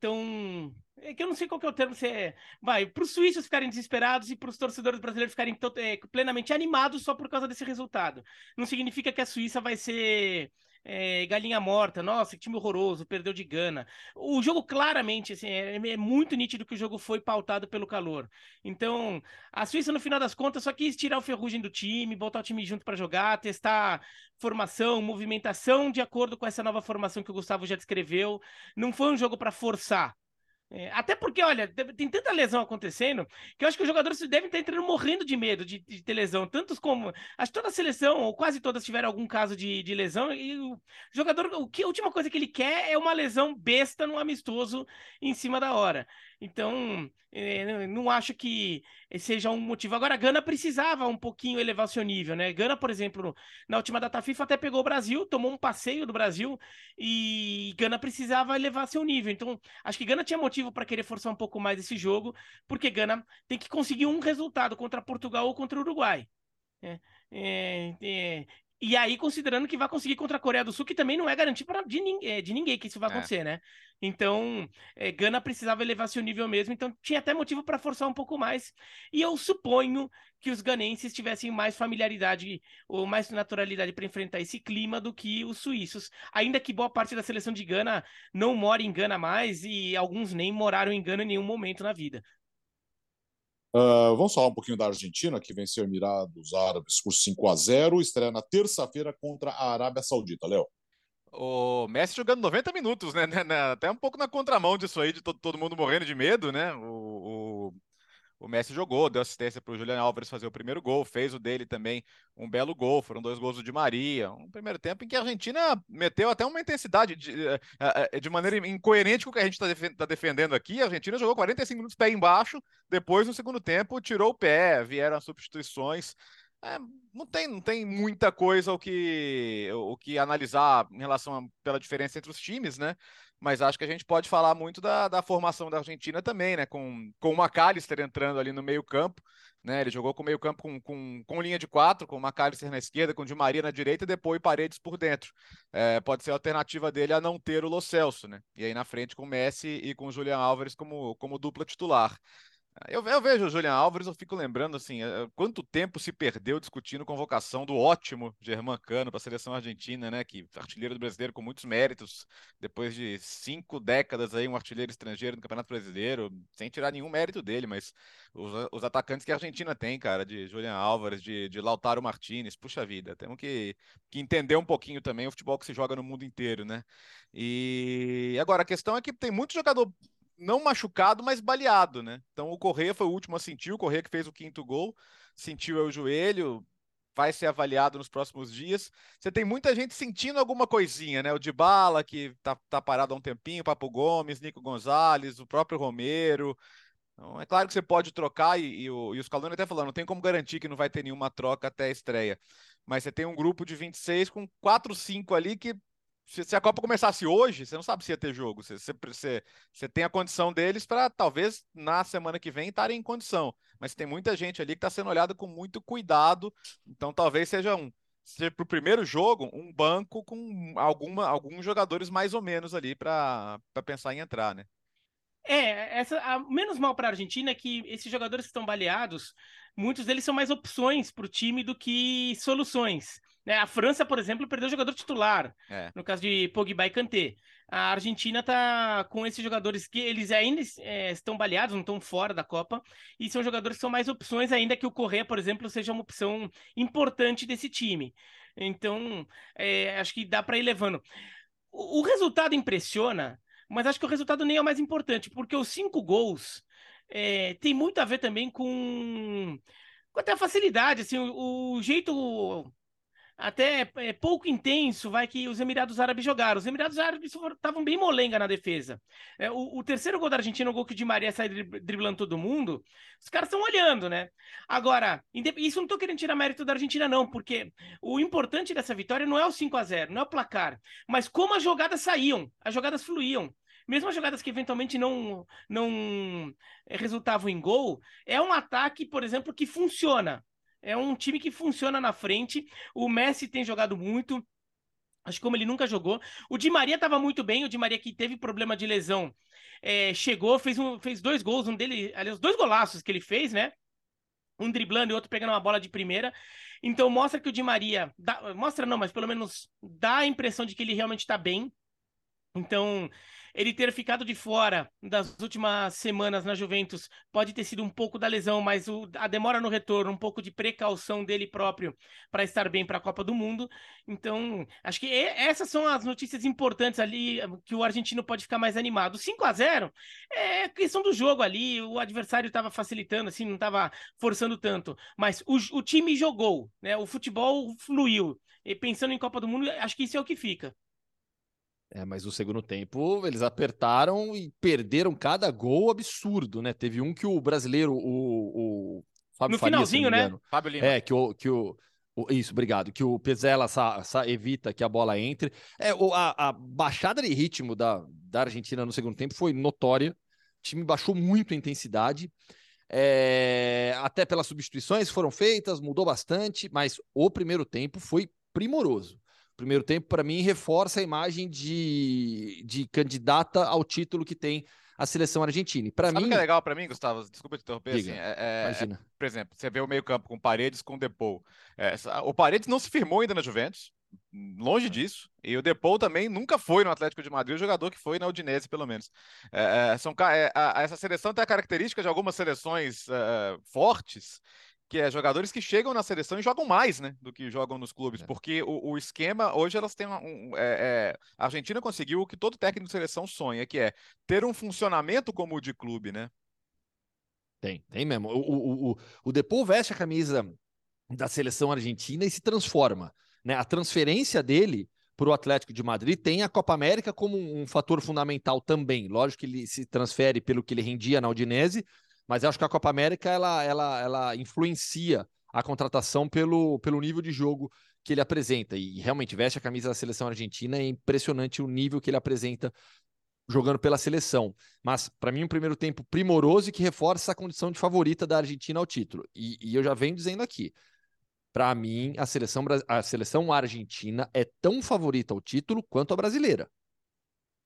tão. É que eu não sei qual que é o termo. Se é... Vai, para os suíços ficarem desesperados e para os torcedores brasileiros ficarem é, plenamente animados só por causa desse resultado. Não significa que a Suíça vai ser é, galinha morta, nossa, que time horroroso, perdeu de Gana. O jogo claramente assim, é, é, muito nítido que o jogo foi pautado pelo calor. Então, a Suíça, no final das contas, só quis tirar o ferrugem do time, botar o time junto para jogar, testar formação, movimentação de acordo com essa nova formação que o Gustavo já descreveu. Não foi um jogo para forçar. É, até porque, olha, tem tanta lesão acontecendo que eu acho que os jogadores devem estar entrando morrendo de medo de, de ter lesão. Tantos como. Acho que toda a seleção, ou quase todas, tiveram algum caso de, de lesão. E o jogador, o que, a última coisa que ele quer é uma lesão besta num amistoso em cima da hora. Então, é, não acho que seja um motivo. Agora, a Gana precisava um pouquinho elevar seu nível, né? Gana, por exemplo, na última data FIFA até pegou o Brasil, tomou um passeio do Brasil e Gana precisava elevar seu nível. Então, acho que Gana tinha motivo para querer forçar um pouco mais esse jogo, porque Gana tem que conseguir um resultado contra Portugal ou contra o Uruguai. É, é, é, e aí, considerando que vai conseguir contra a Coreia do Sul, que também não é garantido pra, de, é, de ninguém que isso vai é. acontecer, né? Então, é, Gana precisava elevar seu nível mesmo, então tinha até motivo para forçar um pouco mais. E eu suponho que os ganenses tivessem mais familiaridade ou mais naturalidade para enfrentar esse clima do que os suíços. Ainda que boa parte da seleção de Gana não mora em Gana mais e alguns nem moraram em Gana em nenhum momento na vida. Uh, vamos falar um pouquinho da Argentina, que venceu Emirados Árabes por 5 a 0 estreia na terça-feira contra a Arábia Saudita, Léo. O Messi jogando 90 minutos, né? Até um pouco na contramão disso aí, de todo, mundo morrendo de medo, né? O, o, o Messi jogou, deu assistência para o Julian Álvares fazer o primeiro gol, fez o dele também um belo gol, foram dois gols do Di Maria. Um primeiro tempo em que a Argentina meteu até uma intensidade de, eh, eh, eh, de maneira incoerente com o que a gente está tá defendendo aqui. A Argentina jogou 45 minutos pé embaixo, depois no segundo tempo tirou o pé, vieram as substituições. É, não, tem, não tem muita coisa o que, o que analisar em relação a, pela diferença entre os times, né? mas acho que a gente pode falar muito da, da formação da Argentina também, né? Com, com o McAllister entrando ali no meio-campo, né? Ele jogou com meio-campo com, com, com linha de quatro, com o McAllister na esquerda, com o Di Maria na direita e depois Paredes por dentro. É, pode ser a alternativa dele a não ter o Lo Celso, né? E aí na frente com o Messi e com o Julian Álvares como, como dupla titular. Eu, eu, vejo o Julian Álvares, eu fico lembrando assim, eh, quanto tempo se perdeu discutindo convocação do ótimo Germán Cano para a seleção argentina, né? Que artilheiro do brasileiro com muitos méritos, depois de cinco décadas aí, um artilheiro estrangeiro no Campeonato Brasileiro, sem tirar nenhum mérito dele, mas os, os atacantes que a Argentina tem, cara, de Julian Álvares, de, de Lautaro Martinez, puxa vida, temos que, que entender um pouquinho também o futebol que se joga no mundo inteiro, né? E agora a questão é que tem muito jogador não machucado, mas baleado, né? Então o Correia foi o último a sentir, o Correia que fez o quinto gol, sentiu o joelho, vai ser avaliado nos próximos dias. Você tem muita gente sentindo alguma coisinha, né? O de Bala, que tá, tá parado há um tempinho, Papo Gomes, Nico Gonzalez, o próprio Romero. Então, é claro que você pode trocar, e, e, o, e até falando, não tem como garantir que não vai ter nenhuma troca até a estreia. Mas você tem um grupo de 26 com 4, 5 ali que se, a Copa começasse hoje, você não sabe se ia ter jogo. Você, você, você tem a condição deles para talvez na semana que vem estarem em condição. Mas tem muita gente ali que está sendo olhada com muito cuidado. Então talvez seja um seja para o primeiro jogo um banco com alguma, alguns jogadores mais ou menos ali para pensar em entrar, né? É, essa, a, menos mal para a Argentina é que esses jogadores que estão baleados, muitos deles são mais opções para o time do que soluções. Né? A França, por exemplo, perdeu o jogador titular, é. no caso de Pogba e Kanté. A Argentina tá com esses jogadores que eles ainda é, estão baleados, não estão fora da Copa, e são jogadores que são mais opções, ainda que o Correa, por exemplo, seja uma opção importante desse time. Então, é, acho que dá para ir levando. O, o resultado impressiona, mas acho que o resultado nem é o mais importante, porque os cinco gols é, tem muito a ver também com, com até a facilidade, assim, o, o jeito até é, pouco intenso, vai que os Emirados Árabes jogaram. Os Emirados Árabes estavam bem molenga na defesa. É, o, o, terceiro gol da Argentina, o gol que o Di Maria sai driblando todo mundo, os caras estão olhando, né? Agora, isso não estou querendo tirar mérito da Argentina, não, porque o importante dessa vitória não é o 5 a 0 não é o placar, mas como as jogadas saíam, as jogadas fluíam mesmo as jogadas que eventualmente não, não é, resultavam em gol, é um ataque, por exemplo, que funciona. É um time que funciona na frente. O Messi tem jogado muito. Acho que como ele nunca jogou. O Di Maria estava muito bem. O Di Maria que teve problema de lesão. é, chegou, fez, um, fez dois gols, um dele, aliás, dois golaços que ele fez, né? Um driblando e outro pegando uma bola de primeira. Então mostra que o Di Maria. Dá, mostra não, mas pelo menos dá a impressão de que ele realmente está bem. Então, ele ter ficado de fora das últimas semanas na Juventus pode ter sido um pouco da lesão, mas o, a demora no retorno, um pouco de precaução dele próprio para estar bem para a Copa do Mundo. Então, acho que essas são as notícias importantes ali que o argentino pode ficar mais animado. 5 a 0 é questão do jogo ali, o adversário estava facilitando, assim, não estava forçando tanto, mas o, o time jogou, né? O futebol fluiu. E pensando em Copa do Mundo, acho que isso é o que fica. É, mas o segundo tempo eles apertaram e perderam cada gol absurdo, né? Teve um que o brasileiro, o, o Fábio no Faria, finalzinho, né? Fábio Lima. É, que o, que o, o isso, obrigado. Que o Pezela sa, sa, evita que a bola entre. É, o, a, a baixada de ritmo da, da Argentina no segundo tempo foi notória. O time baixou muito a intensidade. É, até pelas substituições que foram feitas, mudou bastante, mas o primeiro tempo foi primoroso primeiro tempo, para mim, reforça a imagem de, de candidata ao título que tem a seleção argentina. Para mim. o que é legal para mim, Gustavo? Desculpa te interromper. Diga, assim, é, é. É, por exemplo, você vê o meio-campo com Paredes com Depou. É, o Paredes não se firmou ainda na Juventus. Longe é. disso. E o Depou também nunca foi no Atlético de Madrid, o jogador que foi na Udinese, pelo menos. É, são, a, essa seleção tem a característica de algumas seleções fortes que é jogadores que chegam na seleção e jogam mais, né, do que jogam nos clubes, é. porque o, o, esquema hoje elas têm um, é, é, a Argentina conseguiu o que todo técnico de seleção sonha, que é ter um funcionamento como o de clube, né? Tem, tem mesmo. O, o, o, o Depou veste a camisa da seleção argentina e se transforma, né? A transferência dele para o Atlético de Madrid tem a Copa América como um fator fundamental também. Lógico que ele se transfere pelo que ele rendia na Udinese, mas eu acho que a Copa América ela, ela, ela influencia a contratação pelo, pelo nível de jogo que ele apresenta. E realmente veste a camisa da seleção argentina, é impressionante o nível que ele apresenta jogando pela seleção. Mas, para mim, um primeiro tempo primoroso e que reforça a condição de favorita da Argentina ao título. E, e eu já venho dizendo aqui. Para mim, a seleção, a seleção argentina é tão favorita ao título quanto a brasileira.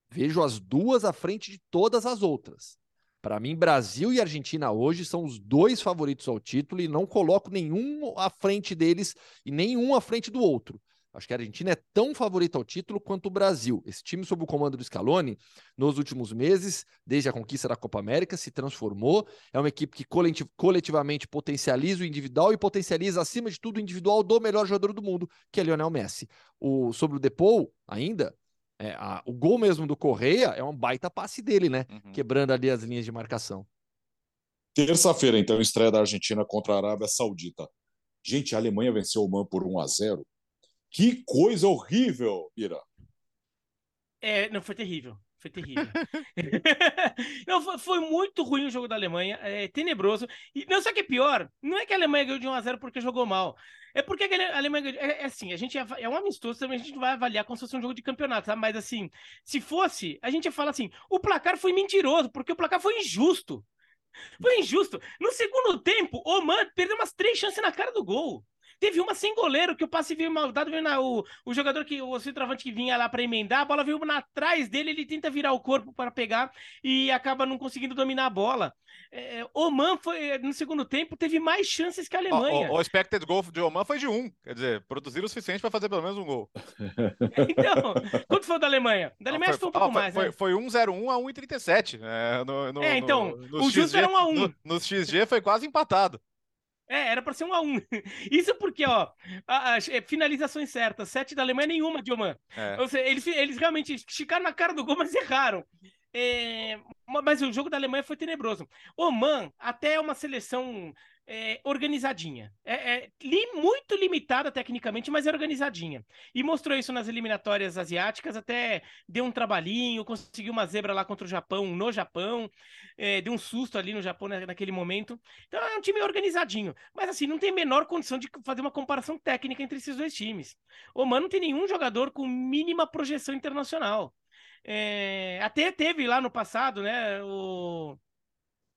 Vejo as duas à frente de todas as outras. Para mim, Brasil e Argentina hoje são os dois favoritos ao título e não coloco nenhum à frente deles e nenhum à frente do outro. Acho que a Argentina é tão favorita ao título quanto o Brasil. Esse time, sob o comando do Scaloni, nos últimos meses, desde a conquista da Copa América, se transformou. É uma equipe que coletivamente potencializa o individual e potencializa, acima de tudo, o individual do melhor jogador do mundo, que é Lionel Messi. O, sobre o Depou, ainda, é, a, o gol mesmo do Correia é um baita passe dele, né? Uhum. Quebrando ali as linhas de marcação. Terça-feira, então, estreia da Argentina contra a Arábia Saudita. Gente, a Alemanha venceu o Man por 1 a 0 Que coisa horrível, Ira. É, não, foi terrível. Foi terrível. não, foi, muito ruim o jogo da Alemanha, é tenebroso. E não, só que é pior, não é que a Alemanha ganhou de 1 a 0 porque jogou mal. É porque a Alemanha é, é assim, a gente é, é um amistoso também, a gente vai avaliar como se fosse um jogo de campeonato, sabe? Mas assim, se fosse, a gente ia falar assim: o placar foi mentiroso, porque o placar foi injusto. Foi injusto. No segundo tempo, o Man perdeu umas três chances na cara do gol. Teve uma sem goleiro, que o passe veio mal dado, veio na, o, o jogador que, o centroavante que vinha lá para emendar, a bola veio na atrás dele, ele tenta virar o corpo para pegar e acaba não conseguindo dominar a bola. É, Oman foi, no segundo tempo, teve mais chances que a Alemanha. O, o, o expected goal de Oman foi de um, quer dizer, produziram o suficiente para fazer pelo menos um gol. então, quanto foi o da Alemanha? Da Alemanha não, foi, foi um pouco mais, foi, né? Foi 1-0-1 a 1,37. É, no, no, é, então, no, o justo era 1 a 1 no, no XG foi quase empatado. É, era para ser um a um. Isso porque, ó, as é, finalizações certas, sete da Alemanha, nenhuma de Oman. É. Ou seja, eles, eles realmente esticaram na cara do gol, mas erraram. É, mas o jogo da Alemanha foi tenebroso. Oman até é uma seleção é, organizadinha. É, é li, muito limitada tecnicamente, mas é organizadinha. E mostrou isso nas eliminatórias asiáticas, até deu um trabalhinho, conseguiu uma zebra lá contra o Japão, no Japão, é, deu um susto ali no Japão naquele momento. Então é um time organizadinho. Mas assim, não tem menor condição de fazer uma comparação técnica entre esses dois times. O Oman não tem nenhum jogador com mínima projeção internacional. É, até teve lá no passado, né, o,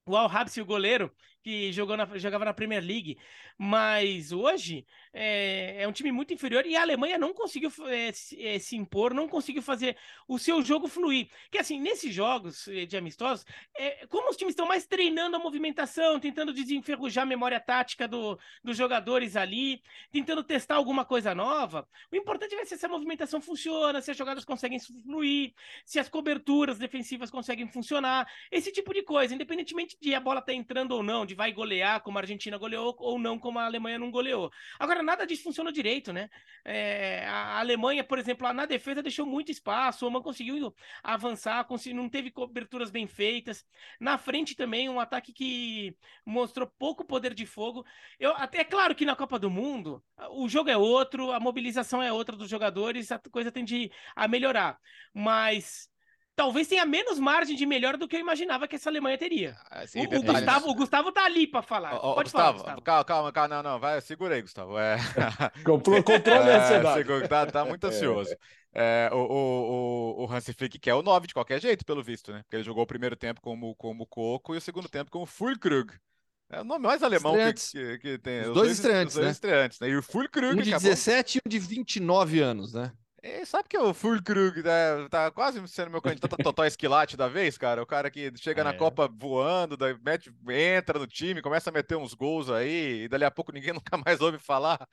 o Al Habsi, o goleiro, que jogou na, jogava na Premier League, mas hoje é, é, um time muito inferior e a Alemanha não conseguiu é, se, é, se, impor, não conseguiu fazer o seu jogo fluir. Que assim, nesses jogos é, de amistosos, é, como os times estão mais treinando a movimentação, tentando desenferrujar a memória tática do, dos jogadores ali, tentando testar alguma coisa nova, o importante é ver se essa movimentação funciona, se as jogadas conseguem fluir, se as coberturas defensivas conseguem funcionar, esse tipo de coisa, independentemente de a bola estar tá entrando ou não, de vai golear como a Argentina goleou ou não como a Alemanha não goleou. Agora, nada disso funcionou direito, né? É, a Alemanha, por exemplo, na defesa deixou muito espaço, o Oman conseguiu avançar, não teve coberturas bem feitas. Na frente também, um ataque que mostrou pouco poder de fogo. Eu, até, é claro que na Copa do Mundo, o jogo é outro, a mobilização é outra dos jogadores, a coisa tende a melhorar. Mas talvez tenha menos margem de melhora do que eu imaginava que essa Alemanha teria. Ah, sim, o, o, Gustavo, o Gustavo tá ali para falar. Pode Gustavo, falar, Gustavo. Calma, calma, calma, não, não, vai, segura aí, Gustavo. É... Controle, controle é, tá, tá muito ansioso. É. É, o, o, o Hansi Flick quer o 9 de qualquer jeito, pelo visto, né? Porque ele jogou o primeiro tempo como, como Coco e o segundo tempo como Fulkrug. É o nome mais alemão que, que, que, tem. Os, os dois, estreantes, os dois né? estreantes, né? E o Fulkrug um de acabou... 17 e um de 29 anos, né? E sabe que o Fulkrug tá, tá quase sendo meu candidato a total esquilate da vez, cara? O cara que chega é. na Copa voando, daí mete, entra no time, começa a meter uns gols aí, e dali a pouco ninguém nunca mais ouve falar.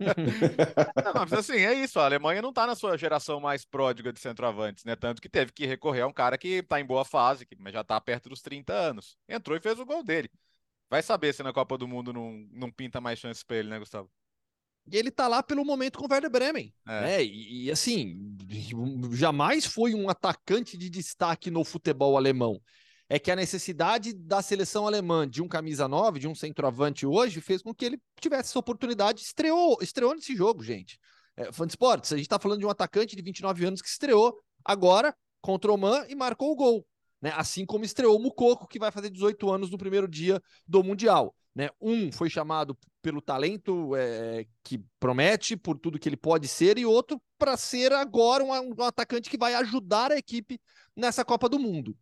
não, mas assim, é isso. A Alemanha não tá na sua geração mais pródiga de centroavantes, né? Tanto que teve que recorrer a um cara que tá em boa fase, que já tá perto dos 30 anos. Entrou e fez o gol dele. Vai saber se na Copa do Mundo não, não pinta mais chances pra ele, né, Gustavo? E ele tá lá pelo momento com o Werder Bremen. É. Né? E, e, assim, jamais foi um atacante de destaque no futebol alemão. É que a necessidade da seleção alemã de um camisa 9, de um centroavante hoje, fez com que ele tivesse essa oportunidade. Estreou, estreou nesse jogo, gente. É, Fan Sports, a gente tá falando de um atacante de 29 anos que estreou agora contra o Man e marcou o gol. Né? Assim como estreou o Mukoko, que vai fazer 18 anos no primeiro dia do Mundial. Né? Um foi chamado pelo talento é, que promete, por tudo que ele pode ser, e outro para ser agora um, um, atacante que vai ajudar a equipe nessa Copa do Mundo.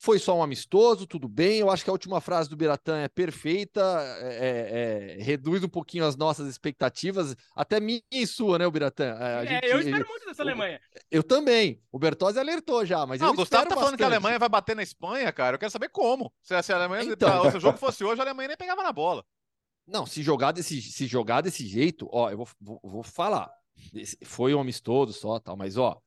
Foi só um amistoso, tudo bem. Eu acho que a última frase do Biratã é perfeita, é, é, reduz um pouquinho as nossas expectativas, até minha e sua, né, o Biratã? É, gente, eu espero muito dessa Alemanha. Eu, eu também. O Bertozzi alertou já, mas não, eu o Gustavo tá falando que a Alemanha vai bater na Espanha, cara. Eu quero saber como. Se, se a Alemanha, então, se o jogo fosse hoje, a Alemanha nem pegava na bola. Não, se jogar desse, se jogar desse jeito, ó, eu vou, vou, vou falar. Foi um amistoso só, tal, mas ó,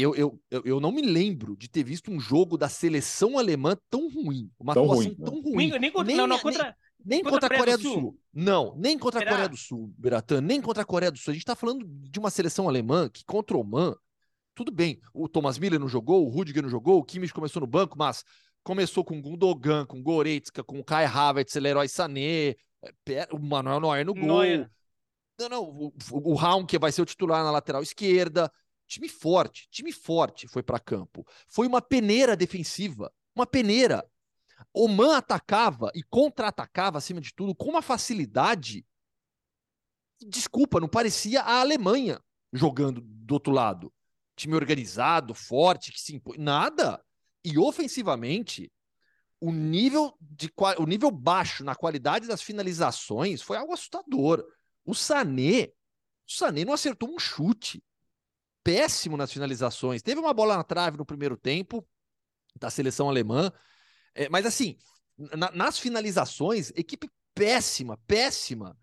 eu, eu, eu não me lembro de ter visto um jogo da seleção alemã tão ruim. Uma tão atuação ruim, tão ruim. Nem, nem, contra, nem, não, não, contra, nem, nem contra, contra, a Coreia do Sul. Sul. Não, nem contra Será? a Coreia do Sul, Beratan, nem contra a Coreia do Sul. A gente tá falando de uma seleção alemã que contra o Oman, tudo bem, o Thomas Miller não jogou, o Rudiger não jogou, o Kimmich começou no banco, mas começou com Gundogan, com Goretzka, com Kai Havertz, Leroy Sané, é, o Manuel Neuer no gol. Neuer. Não, não, o, o Raum, que vai ser o titular na lateral esquerda. Time forte, time forte foi para campo. Foi uma peneira defensiva, uma peneira. Oman atacava e contra-atacava, acima de tudo, com uma facilidade. Desculpa, não parecia a Alemanha jogando do outro lado. Time organizado, forte, que se impõe. Nada. E ofensivamente, o nível, de, o nível baixo na qualidade das finalizações foi algo assustador. O Sané, o Sané não acertou um chute. Péssimo nas finalizações. Teve uma bola na trave no primeiro tempo da seleção alemã, é, mas assim, na, nas finalizações, equipe péssima, péssima.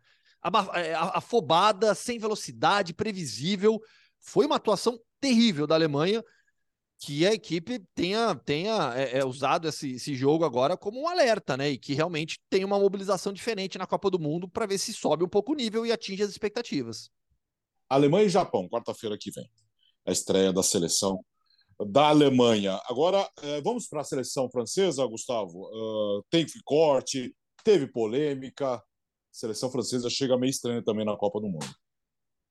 É, afobada, sem velocidade, previsível. Foi uma atuação terrível da Alemanha que a equipe tenha, tenha é, é, usado esse, esse jogo agora como um alerta, né? E que realmente tenha uma mobilização diferente na Copa do Mundo para ver se sobe um pouco o nível e atinge as expectativas. Alemanha e Japão, quarta-feira que vem. A estreia da seleção da Alemanha. Agora, é, vamos para a seleção francesa, Gustavo. Uh, tem corte, teve polêmica. A seleção francesa chega meio estranha também na Copa do Mundo.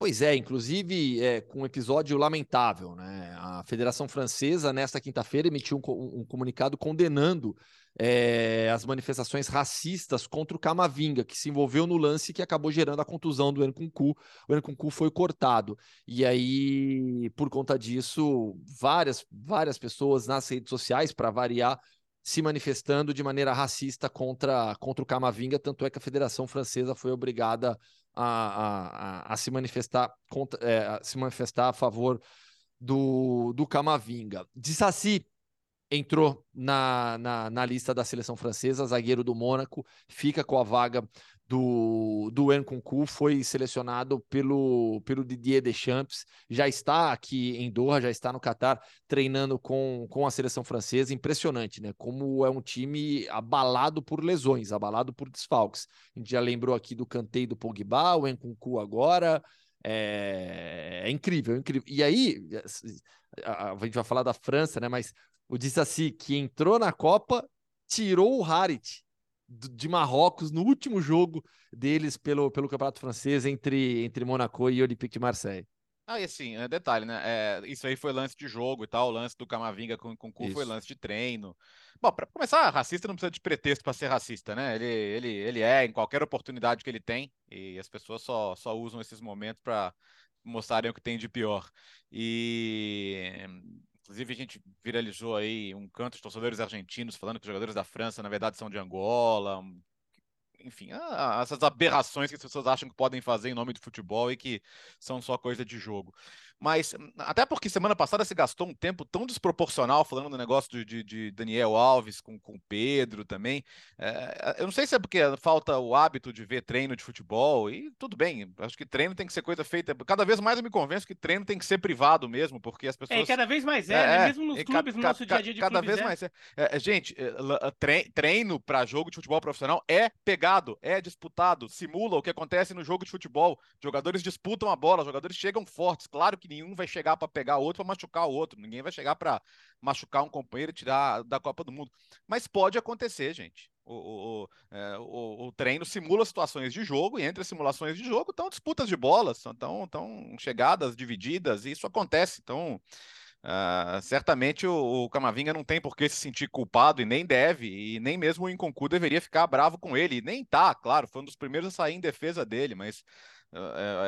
Pois é, inclusive é, com um episódio lamentável, né? A Federação Francesa, nesta quinta-feira, emitiu um, um, comunicado condenando é, as manifestações racistas contra o Camavinga, que se envolveu no lance que acabou gerando a contusão do Encuncu. O Encuncu foi cortado. E aí, por conta disso, várias, várias pessoas nas redes sociais, para variar, se manifestando de maneira racista contra, contra o Camavinga, tanto é que a Federação Francesa foi obrigada a, a, a, a se manifestar contra, é, se manifestar a favor do, do Camavinga. De Saci entrou na, na, na, lista da seleção francesa, zagueiro do Mônaco, fica com a vaga do, do Nkunku, foi selecionado pelo, pelo Didier Deschamps, já está aqui em Doha, já está no Catar, treinando com, com a seleção francesa, impressionante, né? Como é um time abalado por lesões, abalado por desfalques. A gente já lembrou aqui do canteio do Pogba, o Nkunku agora, é, é incrível, é incrível. E aí, a, a, gente vai falar da França, né? Mas o Dissassi, que entrou na Copa, tirou o Harit de Marrocos no último jogo deles pelo, pelo Campeonato Francês entre, entre Monaco e Olympique de Marseille. Ah, e assim, é detalhe, né? É, isso aí foi lance de jogo e tal, o lance do Camavinga com, com o Cu foi lance de treino. Bom, para começar, racista não precisa de pretexto para ser racista, né? Ele, ele, ele é em qualquer oportunidade que ele tem, e as pessoas só, só usam esses momentos para mostrarem o que tem de pior. E Inclusive, a gente viralizou aí um canto de torcedores argentinos falando que os jogadores da França, na verdade, são de Angola. Enfim, essas aberrações que as pessoas acham que podem fazer em nome do futebol e que são só coisa de jogo. Mas, até porque semana passada se gastou um tempo tão desproporcional falando do negócio de, de, de Daniel Alves com, com Pedro também. É, eu não sei se é porque falta o hábito de ver treino de futebol, e tudo bem, acho que treino tem que ser coisa feita. Cada vez mais eu me convenço que treino tem que ser privado mesmo, porque as é, pessoas. É, cada vez mais é, é né? mesmo nos clubes, no nosso dia a dia de Cada vez é. mais é. é gente, treino para jogo de futebol profissional é pegado, é disputado, simula o que acontece no jogo de futebol. Jogadores disputam a bola, jogadores chegam fortes. Claro que nenhum vai chegar para pegar o outro para machucar o outro. Ninguém vai chegar para machucar um companheiro e tirar da Copa do Mundo. Mas pode acontecer, gente. O, o, é, o, o, treino simula situações de jogo e entre as simulações de jogo estão disputas de bolas, estão, estão chegadas divididas, e isso acontece. Então, uh, certamente o, o, Camavinga não tem por que se sentir culpado e nem deve, e nem mesmo o Inconcu deveria ficar bravo com ele. E nem tá, claro, foi um dos primeiros a sair em defesa dele, mas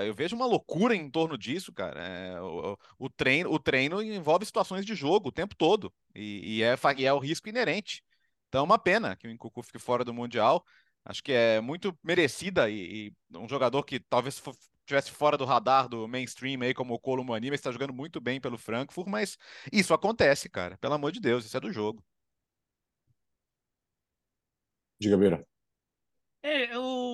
eu vejo uma loucura em torno disso, cara. É, o, o, treino, o treino envolve situações de jogo o tempo todo e, e, é, e é o risco inerente. Então é uma pena que o Incucu fique fora do Mundial. Acho que é muito merecida e, e um jogador que talvez estivesse fora do radar do mainstream aí, como o Colomani, mas está jogando muito bem pelo Frankfurt, mas isso acontece, cara. Pelo amor de Deus, isso é do jogo. Diga, Beira. É, o,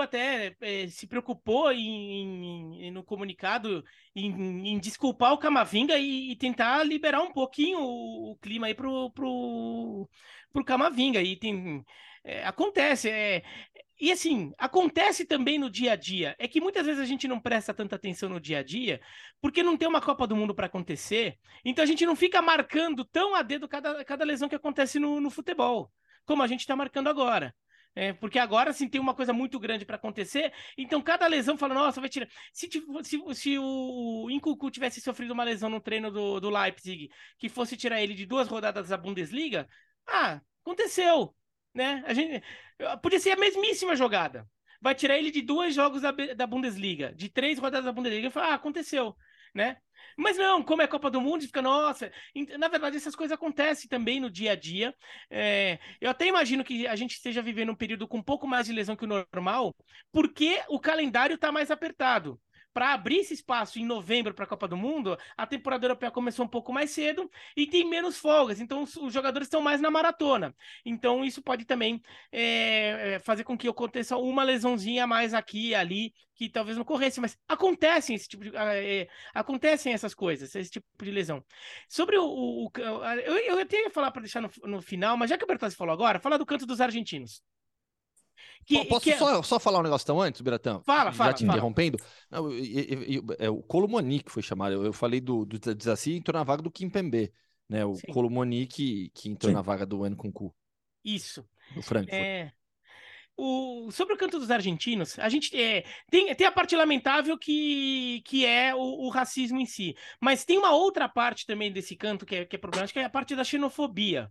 até é, se preocupou em, em, no comunicado em, em, desculpar o Camavinga e, e, tentar liberar um pouquinho o, o, clima aí pro, pro, pro Camavinga. E tem, é, acontece, é, e assim, acontece também no dia a dia. É que muitas vezes a gente não presta tanta atenção no dia a dia, porque não tem uma Copa do Mundo para acontecer. Então a gente não fica marcando tão a dedo cada, cada lesão que acontece no, no futebol, como a gente está marcando agora. É, porque agora sim tem uma coisa muito grande para acontecer. Então, cada lesão fala, nossa, vai tirar. Se, se, se o Incucu tivesse sofrido uma lesão no treino do, do Leipzig, que fosse tirar ele de duas rodadas da Bundesliga, ah, aconteceu. Né? A gente, podia ser a mesmíssima jogada. Vai tirar ele de dois jogos da, da Bundesliga, de três rodadas da Bundesliga. Fala, ah, aconteceu. Né? Mas não, como é Copa do Mundo, fica, nossa. Na verdade, essas coisas acontecem também no dia a dia. É, eu até imagino que a gente esteja vivendo um período com um pouco mais de lesão que o normal, porque o calendário está mais apertado para abrir esse espaço em novembro para a Copa do Mundo, a temporada europeia começou um pouco mais cedo e tem menos folgas, então os, os jogadores estão mais na maratona. Então isso pode também é, fazer com que aconteça uma lesãozinha a mais aqui e ali, que talvez não corresse, mas acontecem esse tipo de, é, acontecem essas coisas, esse tipo de lesão. Sobre o, o, o eu, eu até ia falar para deixar no, no, final, mas já que o Bertazzi falou agora, falar do canto dos argentinos. Que, Posso que... É só, só falar um negócio tão antes, Biratão? Fala, fala. Já te fala. interrompendo. Não, eu, eu, eu, é o Colomoni que foi chamado. Eu, falei do, do Desassi e entrou na vaga do Kimpembe, né? O Sim. Colomoni que, que entrou Sim. na vaga do Nkunku. Isso. Do Frankfurt. É... O, sobre o canto dos argentinos, a gente é, tem, tem a parte lamentável que, que é o, o, racismo em si, mas tem uma outra parte também desse canto que é, que é problemática, que é a parte da xenofobia.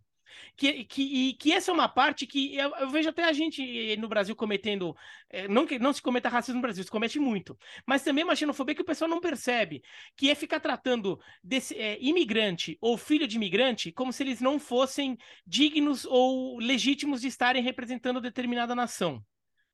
Que, que, que essa é uma parte que eu, eu vejo até a gente no Brasil cometendo. é, não que não se cometa racismo no Brasil, se comete muito. Mas também uma xenofobia que o pessoal não percebe, que é ficar tratando desse é, imigrante ou filho de imigrante como se eles não fossem dignos ou legítimos de estarem representando determinada nação.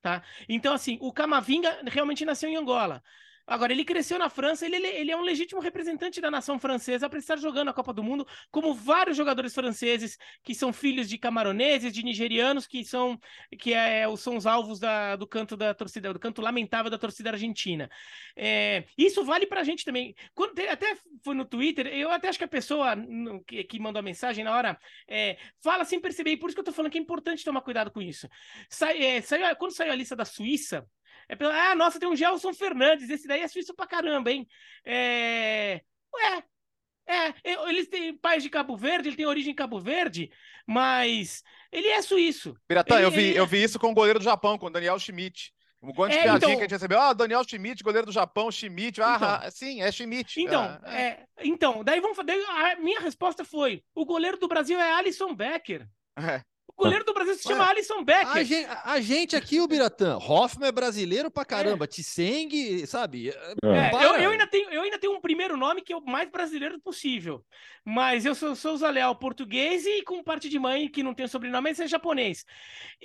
Tá? Então, assim, o Camavinga realmente nasceu em Angola. Agora, ele cresceu na França, ele, ele é um legítimo representante da nação francesa para estar jogando a Copa do Mundo, como vários jogadores franceses que são filhos de camaroneses, de nigerianos, que são que é, são os alvos da, do canto da torcida, do canto lamentável da torcida argentina. É, isso vale para a gente também. Quando, até foi no Twitter, eu até acho que a pessoa que, que, mandou a mensagem na hora é, fala sem perceber, e por isso que eu estou falando que é importante tomar cuidado com isso. Sai, é, saiu, quando saiu a lista da Suíça, é pela, ah, nossa, tem um Gelson Fernandes, esse daí é suíço pra caramba, hein? É... Ué, é, eles têm pais de Cabo Verde, ele tem origem em Cabo Verde, mas ele é suíço. Piratã, ele, eu, vi, ele... eu vi isso com o goleiro do Japão, com o Daniel Schmidt. Um monte de É, piadinha então- que a gente recebeu. Ah, Daniel Schmidt, goleiro do Japão, Schmidt. Ah, Então. ah, sim, é Schmidt. Então, Ah, é, então, daí vamos daí a minha resposta foi: o goleiro do Brasil é Alisson Becker. é. O goleiro do Brasil se chama Alisson Becker. A gente, a gente aqui, o Biratã, Hoffman é brasileiro pra caramba, Tseng, sabe? É, eu, eu ainda tenho, eu ainda tenho um primeiro nome que é o mais brasileiro possível. Mas eu sou, sou Zaleal português e com parte de mãe que não tem sobrenome, mas é japonês.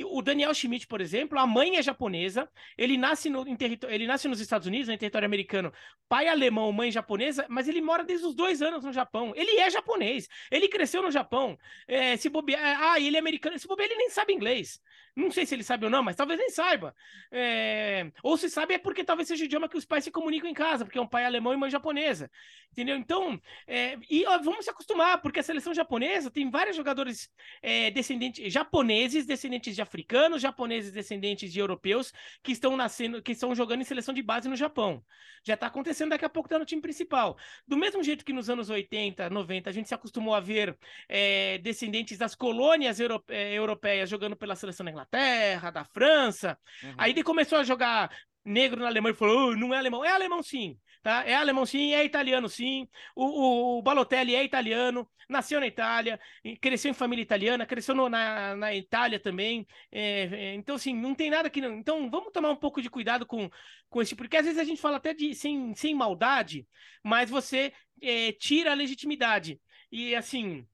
O Daniel Schmidt, por exemplo, a mãe é japonesa. Ele nasce, no, em ele nasce nos Estados Unidos, em território americano. Pai alemão, mãe japonesa, mas ele mora desde os dois anos no Japão. Ele é japonês. Ele cresceu no Japão. É, se bobear, ah, ele é americano. Se bobear, ele nem sabe inglês. Não sei se ele sabe ou não, mas talvez nem saiba. É, Ou se sabe é porque talvez seja o idioma que os pais se comunicam em casa, porque é um pai alemão e mãe japonesa. Entendeu? Então, é, e ó, vamos se acostumar, porque a seleção japonesa tem vários jogadores é, descendentes japoneses, descendentes de africanos, japoneses descendentes de europeus, que estão nascendo, que estão jogando em seleção de base no Japão. Já está acontecendo, daqui a pouco tá no time principal. Do mesmo jeito que nos anos 80, 90, a gente se acostumou a ver é, descendentes das colônias euro- é, europeias jogando pela seleção da Inglaterra, da França. Uhum. Aí ele começou a jogar negro na Alemanha e falou: "Oh, não é alemão. É alemão sim, tá? É alemão sim, é italiano sim. O, o, o Balotelli é italiano, nasceu na Itália, cresceu em família italiana, cresceu no- na, na Itália também. É, é, então, assim, não tem nada que não. Então, vamos tomar um pouco de cuidado com, com esse, porque às vezes a gente fala até de sem, sem maldade, mas você é, tira a legitimidade. E assim.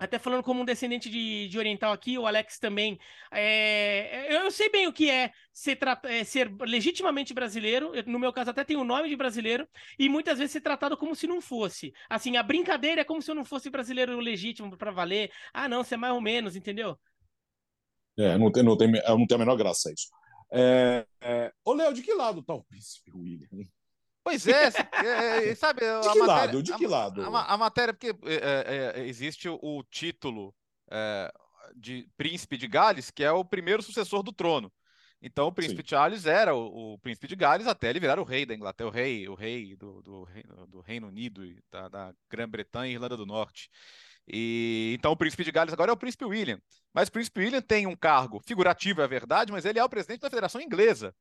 Até falando como um descendente de, de oriental aqui, o Alex também. é, eu sei bem o que é ser, é, ser legitimamente brasileiro. eu, no meu caso, até tem o nome de brasileiro. E muitas vezes ser tratado como se não fosse. Assim, a brincadeira é como se eu não fosse brasileiro legítimo para valer. Ah, não, você é mais ou menos, entendeu? É, não tem, não tem, não tem a menor graça isso. É, é... Ô, Léo, de que lado tá o príncipe William? Pois é, é, é, sabe, De a que matéria, lado? De a- que lado? A, a matéria, porque é, é, é, existe o, título é, de príncipe de Gales, que é o primeiro sucessor do trono. Então, o príncipe Charles era o, o príncipe de Gales até ele virar o rei da Inglaterra, o rei, o rei do, do, reino- do Reino Unido, da, da Grã-Bretanha e Irlanda do Norte. E então o príncipe de Gales agora é o príncipe William. Mas o príncipe William tem um cargo figurativo, é verdade, mas ele é o presidente da Federação Inglesa.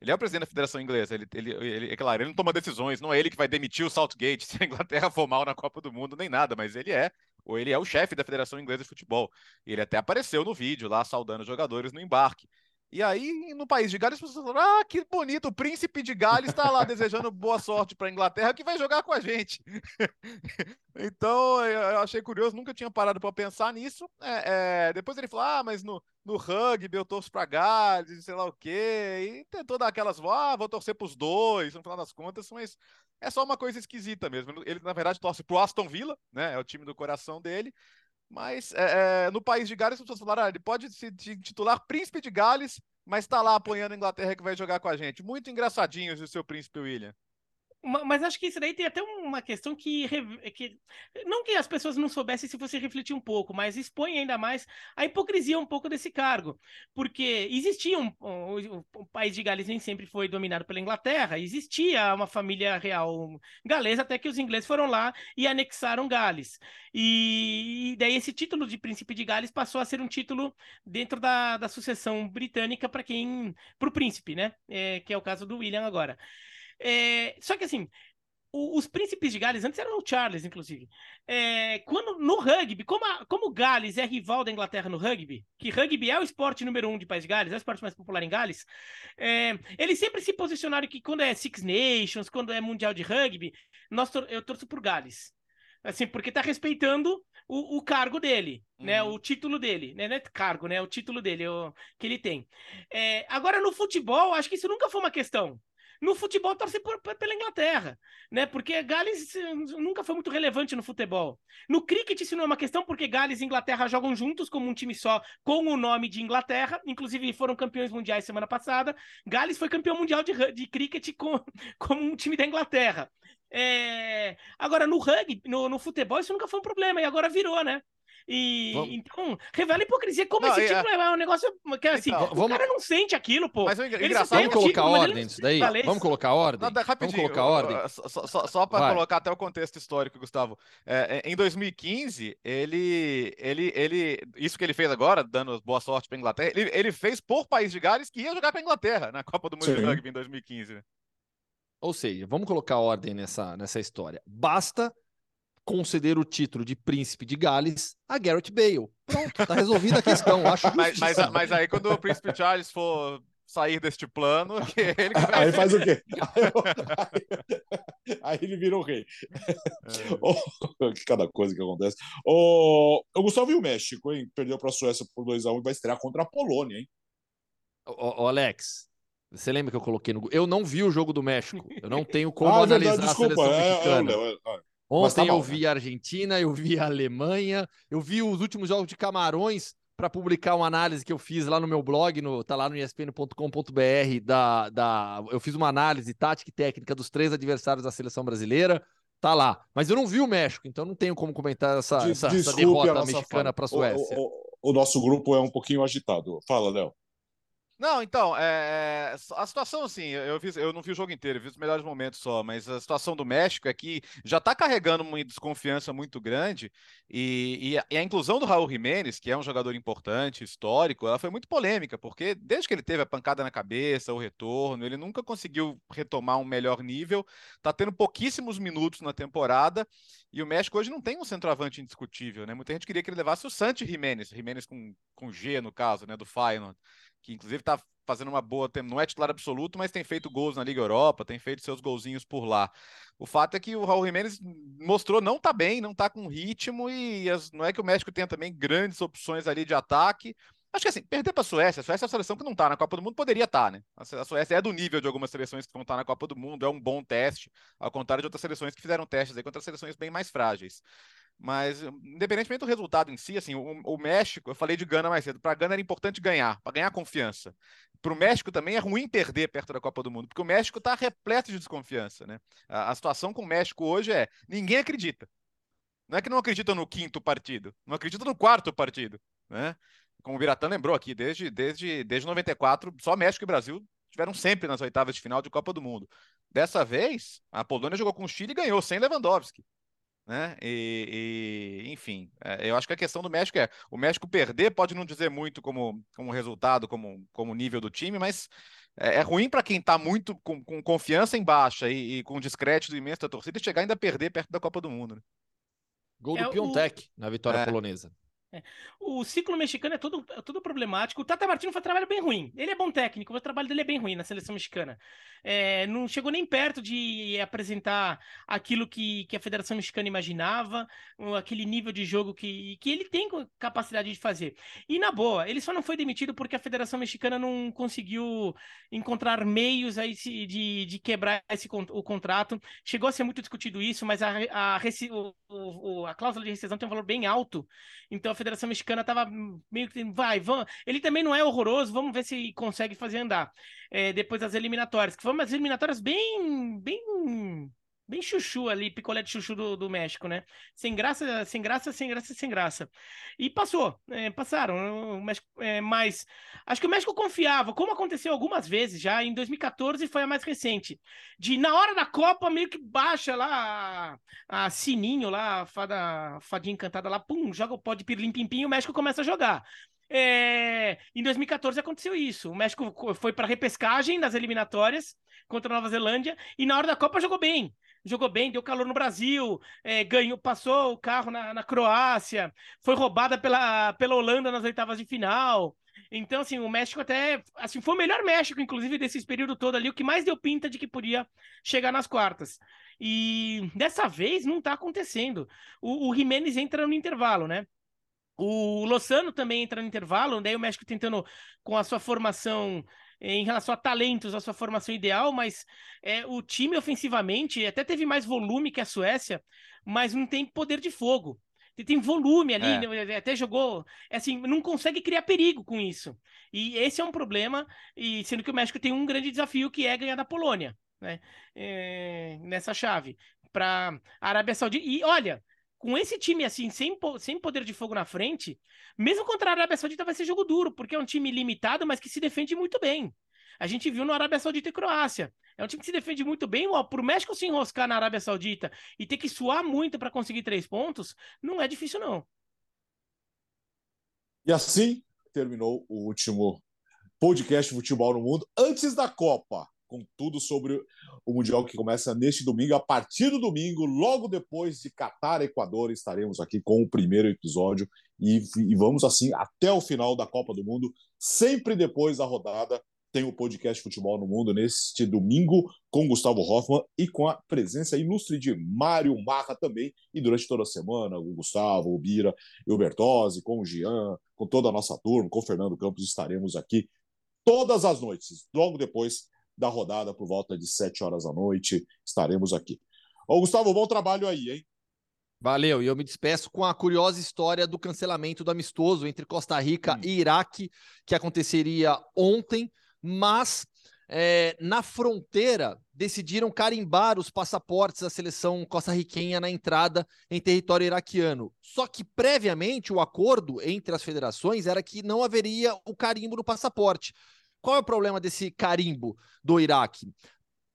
Ele é o presidente da Federação Inglesa. Ele, ele, ele, é claro, ele não toma decisões, não é ele que vai demitir o Southgate se a Inglaterra for mal na Copa do Mundo, nem nada, mas ele é, ou ele é o chefe da Federação Inglesa de Futebol. Ele até apareceu no vídeo lá, saudando os jogadores no embarque. E aí, no país de Gales, as pessoas ah, que bonito, o príncipe de Gales está lá desejando boa sorte para a Inglaterra, que vai jogar com a gente. então, eu eu achei curioso, nunca tinha parado para pensar nisso. É, é, depois ele falou: ah, mas no, no rugby eu torço para Gales, sei lá o quê. E tentou dar aquelas, ah, vou torcer para os dois, no final das contas, mas é só uma coisa esquisita mesmo. Ele, na verdade, torce pro Aston Villa, né? É o time do coração dele. Mas é, é, no país de Gales, as pessoas falaram: ah, ele pode se ti- titular príncipe de Gales, mas está lá apoiando a Inglaterra que vai jogar com a gente. Muito engraçadinhos o seu príncipe William. Ma- Mas acho que isso daí tem até uma questão que, que. Não que as pessoas não soubessem se você refletir um pouco, mas expõe ainda mais a hipocrisia um pouco desse cargo. Porque existia um. O país de Gales nem sempre foi dominado pela Inglaterra, existia uma família real galesa, até que os ingleses foram lá e anexaram Gales. E, e daí esse título de príncipe de Gales passou a ser um título dentro da, da sucessão britânica para quem. para o príncipe, né? É, que é o caso do William agora. É, só que assim, o- os príncipes de Gales, antes eram o Charles, inclusive. É, quando no rugby, como, a- como Gales é rival da Inglaterra no rugby, que rugby é o esporte número um de País de Gales, é o esporte mais popular em Gales, é, eles sempre se posicionaram que quando é Six Nations, quando é Mundial de Rugby, nós eu torço por Gales. Assim, porque tá respeitando o, o cargo dele, né? Uhum. O título dele, né? Não é cargo, né? O título dele, o, que ele tem. É, agora, no futebol, acho que isso nunca foi uma questão. No futebol, torce por- pela Inglaterra, né? Porque Gales eh, nunca foi muito relevante no futebol. No cricket, isso não é uma questão, porque Gales e Inglaterra jogam juntos como um time só, com o nome de Inglaterra. Inclusive, foram campeões mundiais semana passada. Gales foi campeão mundial de, de cricket com, como um time da Inglaterra. É, Agora, no rugby, no, no futebol, isso nunca foi um problema, e agora virou, né? E Vamos- então, revela a hipocrisia. Como Não, esse e título é um negócio que assim, Então, o vamos- cara não sente aquilo, pô. Mas o engra- Ele engraçado- Vamos colocar título, ordem nisso daí? valesse. Vamos colocar ordem? Não, dá- Vamos rapidinho, colocar ordem? Só, só, só para colocar até o contexto histórico, Gustavo. É, é, em 2015, ele, ele, ele, isso que ele fez agora, dando boa sorte para Inglaterra, ele, ele fez por País de Gales que ia jogar para Inglaterra na Copa do Mundo de Sim. Rugby em 2015. né? Ou seja, vamos colocar ordem nessa, nessa história. Basta conceder o título de príncipe de Gales a Garrett Bale. Pronto, tá resolvida a questão. Acho Mas, mas, mas aí quando o Príncipe Charles for sair deste plano, ele Aí faz o quê? Aí ele vira o rei. É. Oh, que cada coisa que acontece. O, o Gustavo e o México, hein? Perdeu para a Suécia por 2x1 e vai estrear contra a Polônia, hein? Ô, ô, Alex, você lembra que eu coloquei no. Eu não vi o jogo do México. Eu não tenho como ah, analisar verdade, desculpa. a seleção É, é, mexicana. é, é, é. Ontem tá mal, eu vi a Argentina, eu vi a Alemanha, eu vi os últimos jogos de Camarões para publicar uma análise que eu fiz lá no meu blog, no, tá lá no espn.com.br da, da eu fiz uma análise tática e técnica dos três adversários da seleção brasileira, tá lá. Mas eu não vi o México, então não tenho como comentar essa, De- essa, essa derrota mexicana para a O- Suécia. O, o- o nosso grupo é um pouquinho agitado. Fala, Léo. Não, então, é, a situação assim, eu, vi, eu não vi o jogo inteiro, vi os melhores momentos só, mas a situação do México é que já está carregando uma desconfiança muito grande e, e, a, e a inclusão do Raul Jiménez, que é um jogador importante, histórico, ela foi muito polêmica, porque desde que ele teve a pancada na cabeça, o retorno, ele nunca conseguiu retomar um melhor nível, tá tendo pouquíssimos minutos na temporada e o México hoje não tem um centroavante indiscutível, né? Muita gente queria que ele levasse o Santi Jiménez, Jiménez com, com G no caso, né, do Feyenoord que inclusive está fazendo uma boa, não é titular absoluto, mas tem feito gols na Liga Europa, tem feito seus golzinhos por lá. O fato é que o Raul Jiménez mostrou não tá bem, não tá com ritmo e as, não é que o México tenha também grandes opções ali de ataque. Acho que assim, perder para a Suécia, a Suécia é uma seleção que não tá na Copa do Mundo, poderia estar, tá, né? A Suécia é do nível de algumas seleções que vão estar tá na Copa do Mundo, é um bom teste, ao contrário de outras seleções que fizeram testes aí contra seleções bem mais frágeis. Mas, independentemente do resultado em si, assim, o, o México, eu falei de Gana mais cedo, para Gana era importante ganhar, para ganhar confiança. Para o México também é ruim perder perto da Copa do Mundo, porque o México está repleto de desconfiança, né? A, a, situação com o México hoje é ninguém acredita. Não é que não acredita no quinto partido, não acredita no quarto partido, né? Como o Biratã lembrou aqui, desde, desde, desde 94, só México e Brasil estiveram sempre nas oitavas de final de Copa do Mundo. Dessa vez, a Polônia jogou com o Chile e ganhou, sem Lewandowski né? E, e, enfim, é, eu acho que a questão do México é o México perder pode não dizer muito como, como resultado, como, como nível do time, mas é, é ruim para quem está muito com, com, confiança em baixa e, e com descrédito imenso da torcida chegar ainda a perder perto da Copa do Mundo. Né? Gol do É o- Piontek na vitória É. polonesa. O ciclo mexicano é todo, é todo problemático. O Tata Martino faz um trabalho bem ruim. Ele é bom técnico, mas o trabalho dele é bem ruim na seleção mexicana. É, não chegou nem perto de apresentar aquilo que, que a Federação Mexicana imaginava, aquele nível de jogo que, que ele tem capacidade de fazer. E na boa, ele só não foi demitido porque a Federação Mexicana não conseguiu encontrar meios aí de, de quebrar esse, o contrato. Chegou a ser muito discutido isso, mas a, a, o- a cláusula de rescisão tem um valor bem alto. Então a Federação Mexicana estava meio que vai, vamos. Ele também não é horroroso, vamos ver se consegue fazer andar. É, depois das eliminatórias, que foram umas eliminatórias bem, bem, bem chuchu ali, picolé de chuchu do, do México, né? Sem graça, sem graça, sem graça, sem graça. E passou, é, passaram. O México, é, mas acho que o México confiava, como aconteceu algumas vezes já. Em 2014 foi a mais recente, de na hora da Copa meio que baixa lá a, a sininho lá, a fada, a fadinha encantada lá, pum, joga o pó de pirlim pim pim, e o México começa a jogar. É, em 2014 aconteceu isso. O México co- foi para repescagem nas eliminatórias contra a Nova Zelândia e na hora da Copa jogou bem. Jogou bem, deu calor no Brasil, é, ganhou, passou o carro na, na Croácia, foi roubada pela, pela Holanda nas oitavas de final. Então, assim, o México até. Assim, foi o melhor México, inclusive, desse período todo ali, o que mais deu pinta de que podia chegar nas quartas. E dessa vez não tá acontecendo. O, o entra no intervalo, né? O Lozano também entra no intervalo, daí o México tentando, com a sua formação em relação a talentos, a sua formação ideal, mas é, o time ofensivamente até teve mais volume que a Suécia, mas não tem poder de fogo tem volume ali, é. Né, até jogou, é assim, não consegue criar perigo com isso. E esse é um problema, e sendo que o México tem um grande desafio que é ganhar da Polônia, né? É, nessa chave para a Arábia Saudita. E olha, com esse time assim, sem, sem poder de fogo na frente, mesmo contra a Arábia Saudita vai ser jogo duro, porque é um time limitado, mas que se defende muito bem. A gente viu no Arábia Saudita e Croácia. É um time que se defende muito bem. Ó, pro México se enroscar na Arábia Saudita e ter que suar muito para conseguir três pontos, não é difícil, não. E assim terminou o último podcast Futebol no Mundo antes da Copa, com tudo sobre o Mundial que começa neste domingo. A partir do domingo, logo depois de Catar Equador, estaremos aqui com o primeiro episódio e, e vamos assim até o final da Copa do Mundo, sempre depois da rodada tem o podcast Futebol no Mundo neste domingo com Gustavo Hoffman e com a presença ilustre de Mário Marra também. E durante toda a semana, o Gustavo, o Bira e o Bertozzi, com o Jean, com toda a nossa turma, com o Fernando Campos, estaremos aqui todas as noites, logo depois da rodada, por volta de 7 horas da noite, estaremos aqui. Ô, Gustavo, bom trabalho aí, hein? Valeu, e eu me despeço com a curiosa história do cancelamento do amistoso entre Costa Rica hum. e Iraque, que aconteceria ontem mas é, na fronteira decidiram carimbar os passaportes da seleção costarriquenha na entrada em território iraquiano. Só que previamente o acordo entre as federações era que não haveria o carimbo no passaporte. Qual é o problema desse carimbo do Iraque?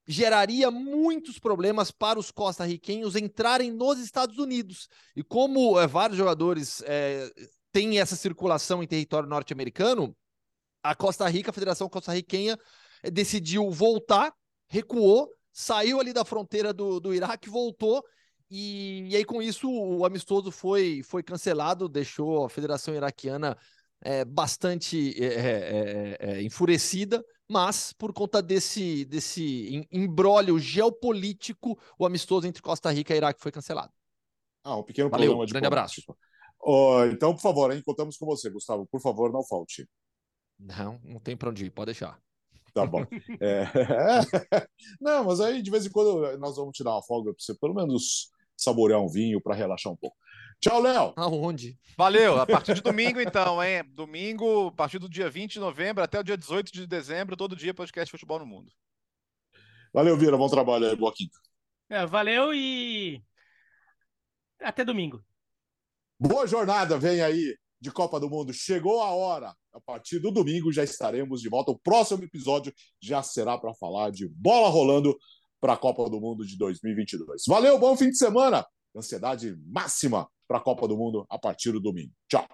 Geraria muitos problemas para os costarriquenhos entrarem nos Estados Unidos. E como é, vários jogadores é, têm essa circulação em território norte-americano, a Costa Rica, a Federação Costa-Riquenha, eh, decidiu voltar, recuou, saiu ali da fronteira do, do Iraque, voltou, e, e aí com isso o amistoso foi, foi cancelado, deixou a Federação Iraquiana é, bastante é, é, enfurecida, mas por conta desse, desse embrólio geopolítico, o amistoso entre Costa Rica e Iraque foi cancelado. Ah, um pequeno Valeu, problema de grande abraço. Oh, então, por favor, hein, contamos com você, Gustavo. Por favor, não falte. Não, não tem para onde ir, pode deixar. Tá bom. É... Não, mas aí de vez em quando nós vamos tirar uma folga para você, pelo menos saborear um vinho para relaxar um pouco. Tchau, Léo. Aonde? Valeu. A partir de domingo, então, hein? Domingo, a partir do dia 20 de novembro até o dia 18 de dezembro, todo dia podcast Futebol no Mundo. Valeu, Vira. Bom trabalho aí. Boa quinta. É, valeu e até domingo. Boa jornada, vem aí de Copa do Mundo. Chegou a hora. A partir do domingo já estaremos de volta. O próximo episódio já será para falar de bola rolando para a Copa do Mundo de 2022. Valeu, bom fim de semana. Ansiedade máxima para a Copa do Mundo a partir do domingo. Tchau.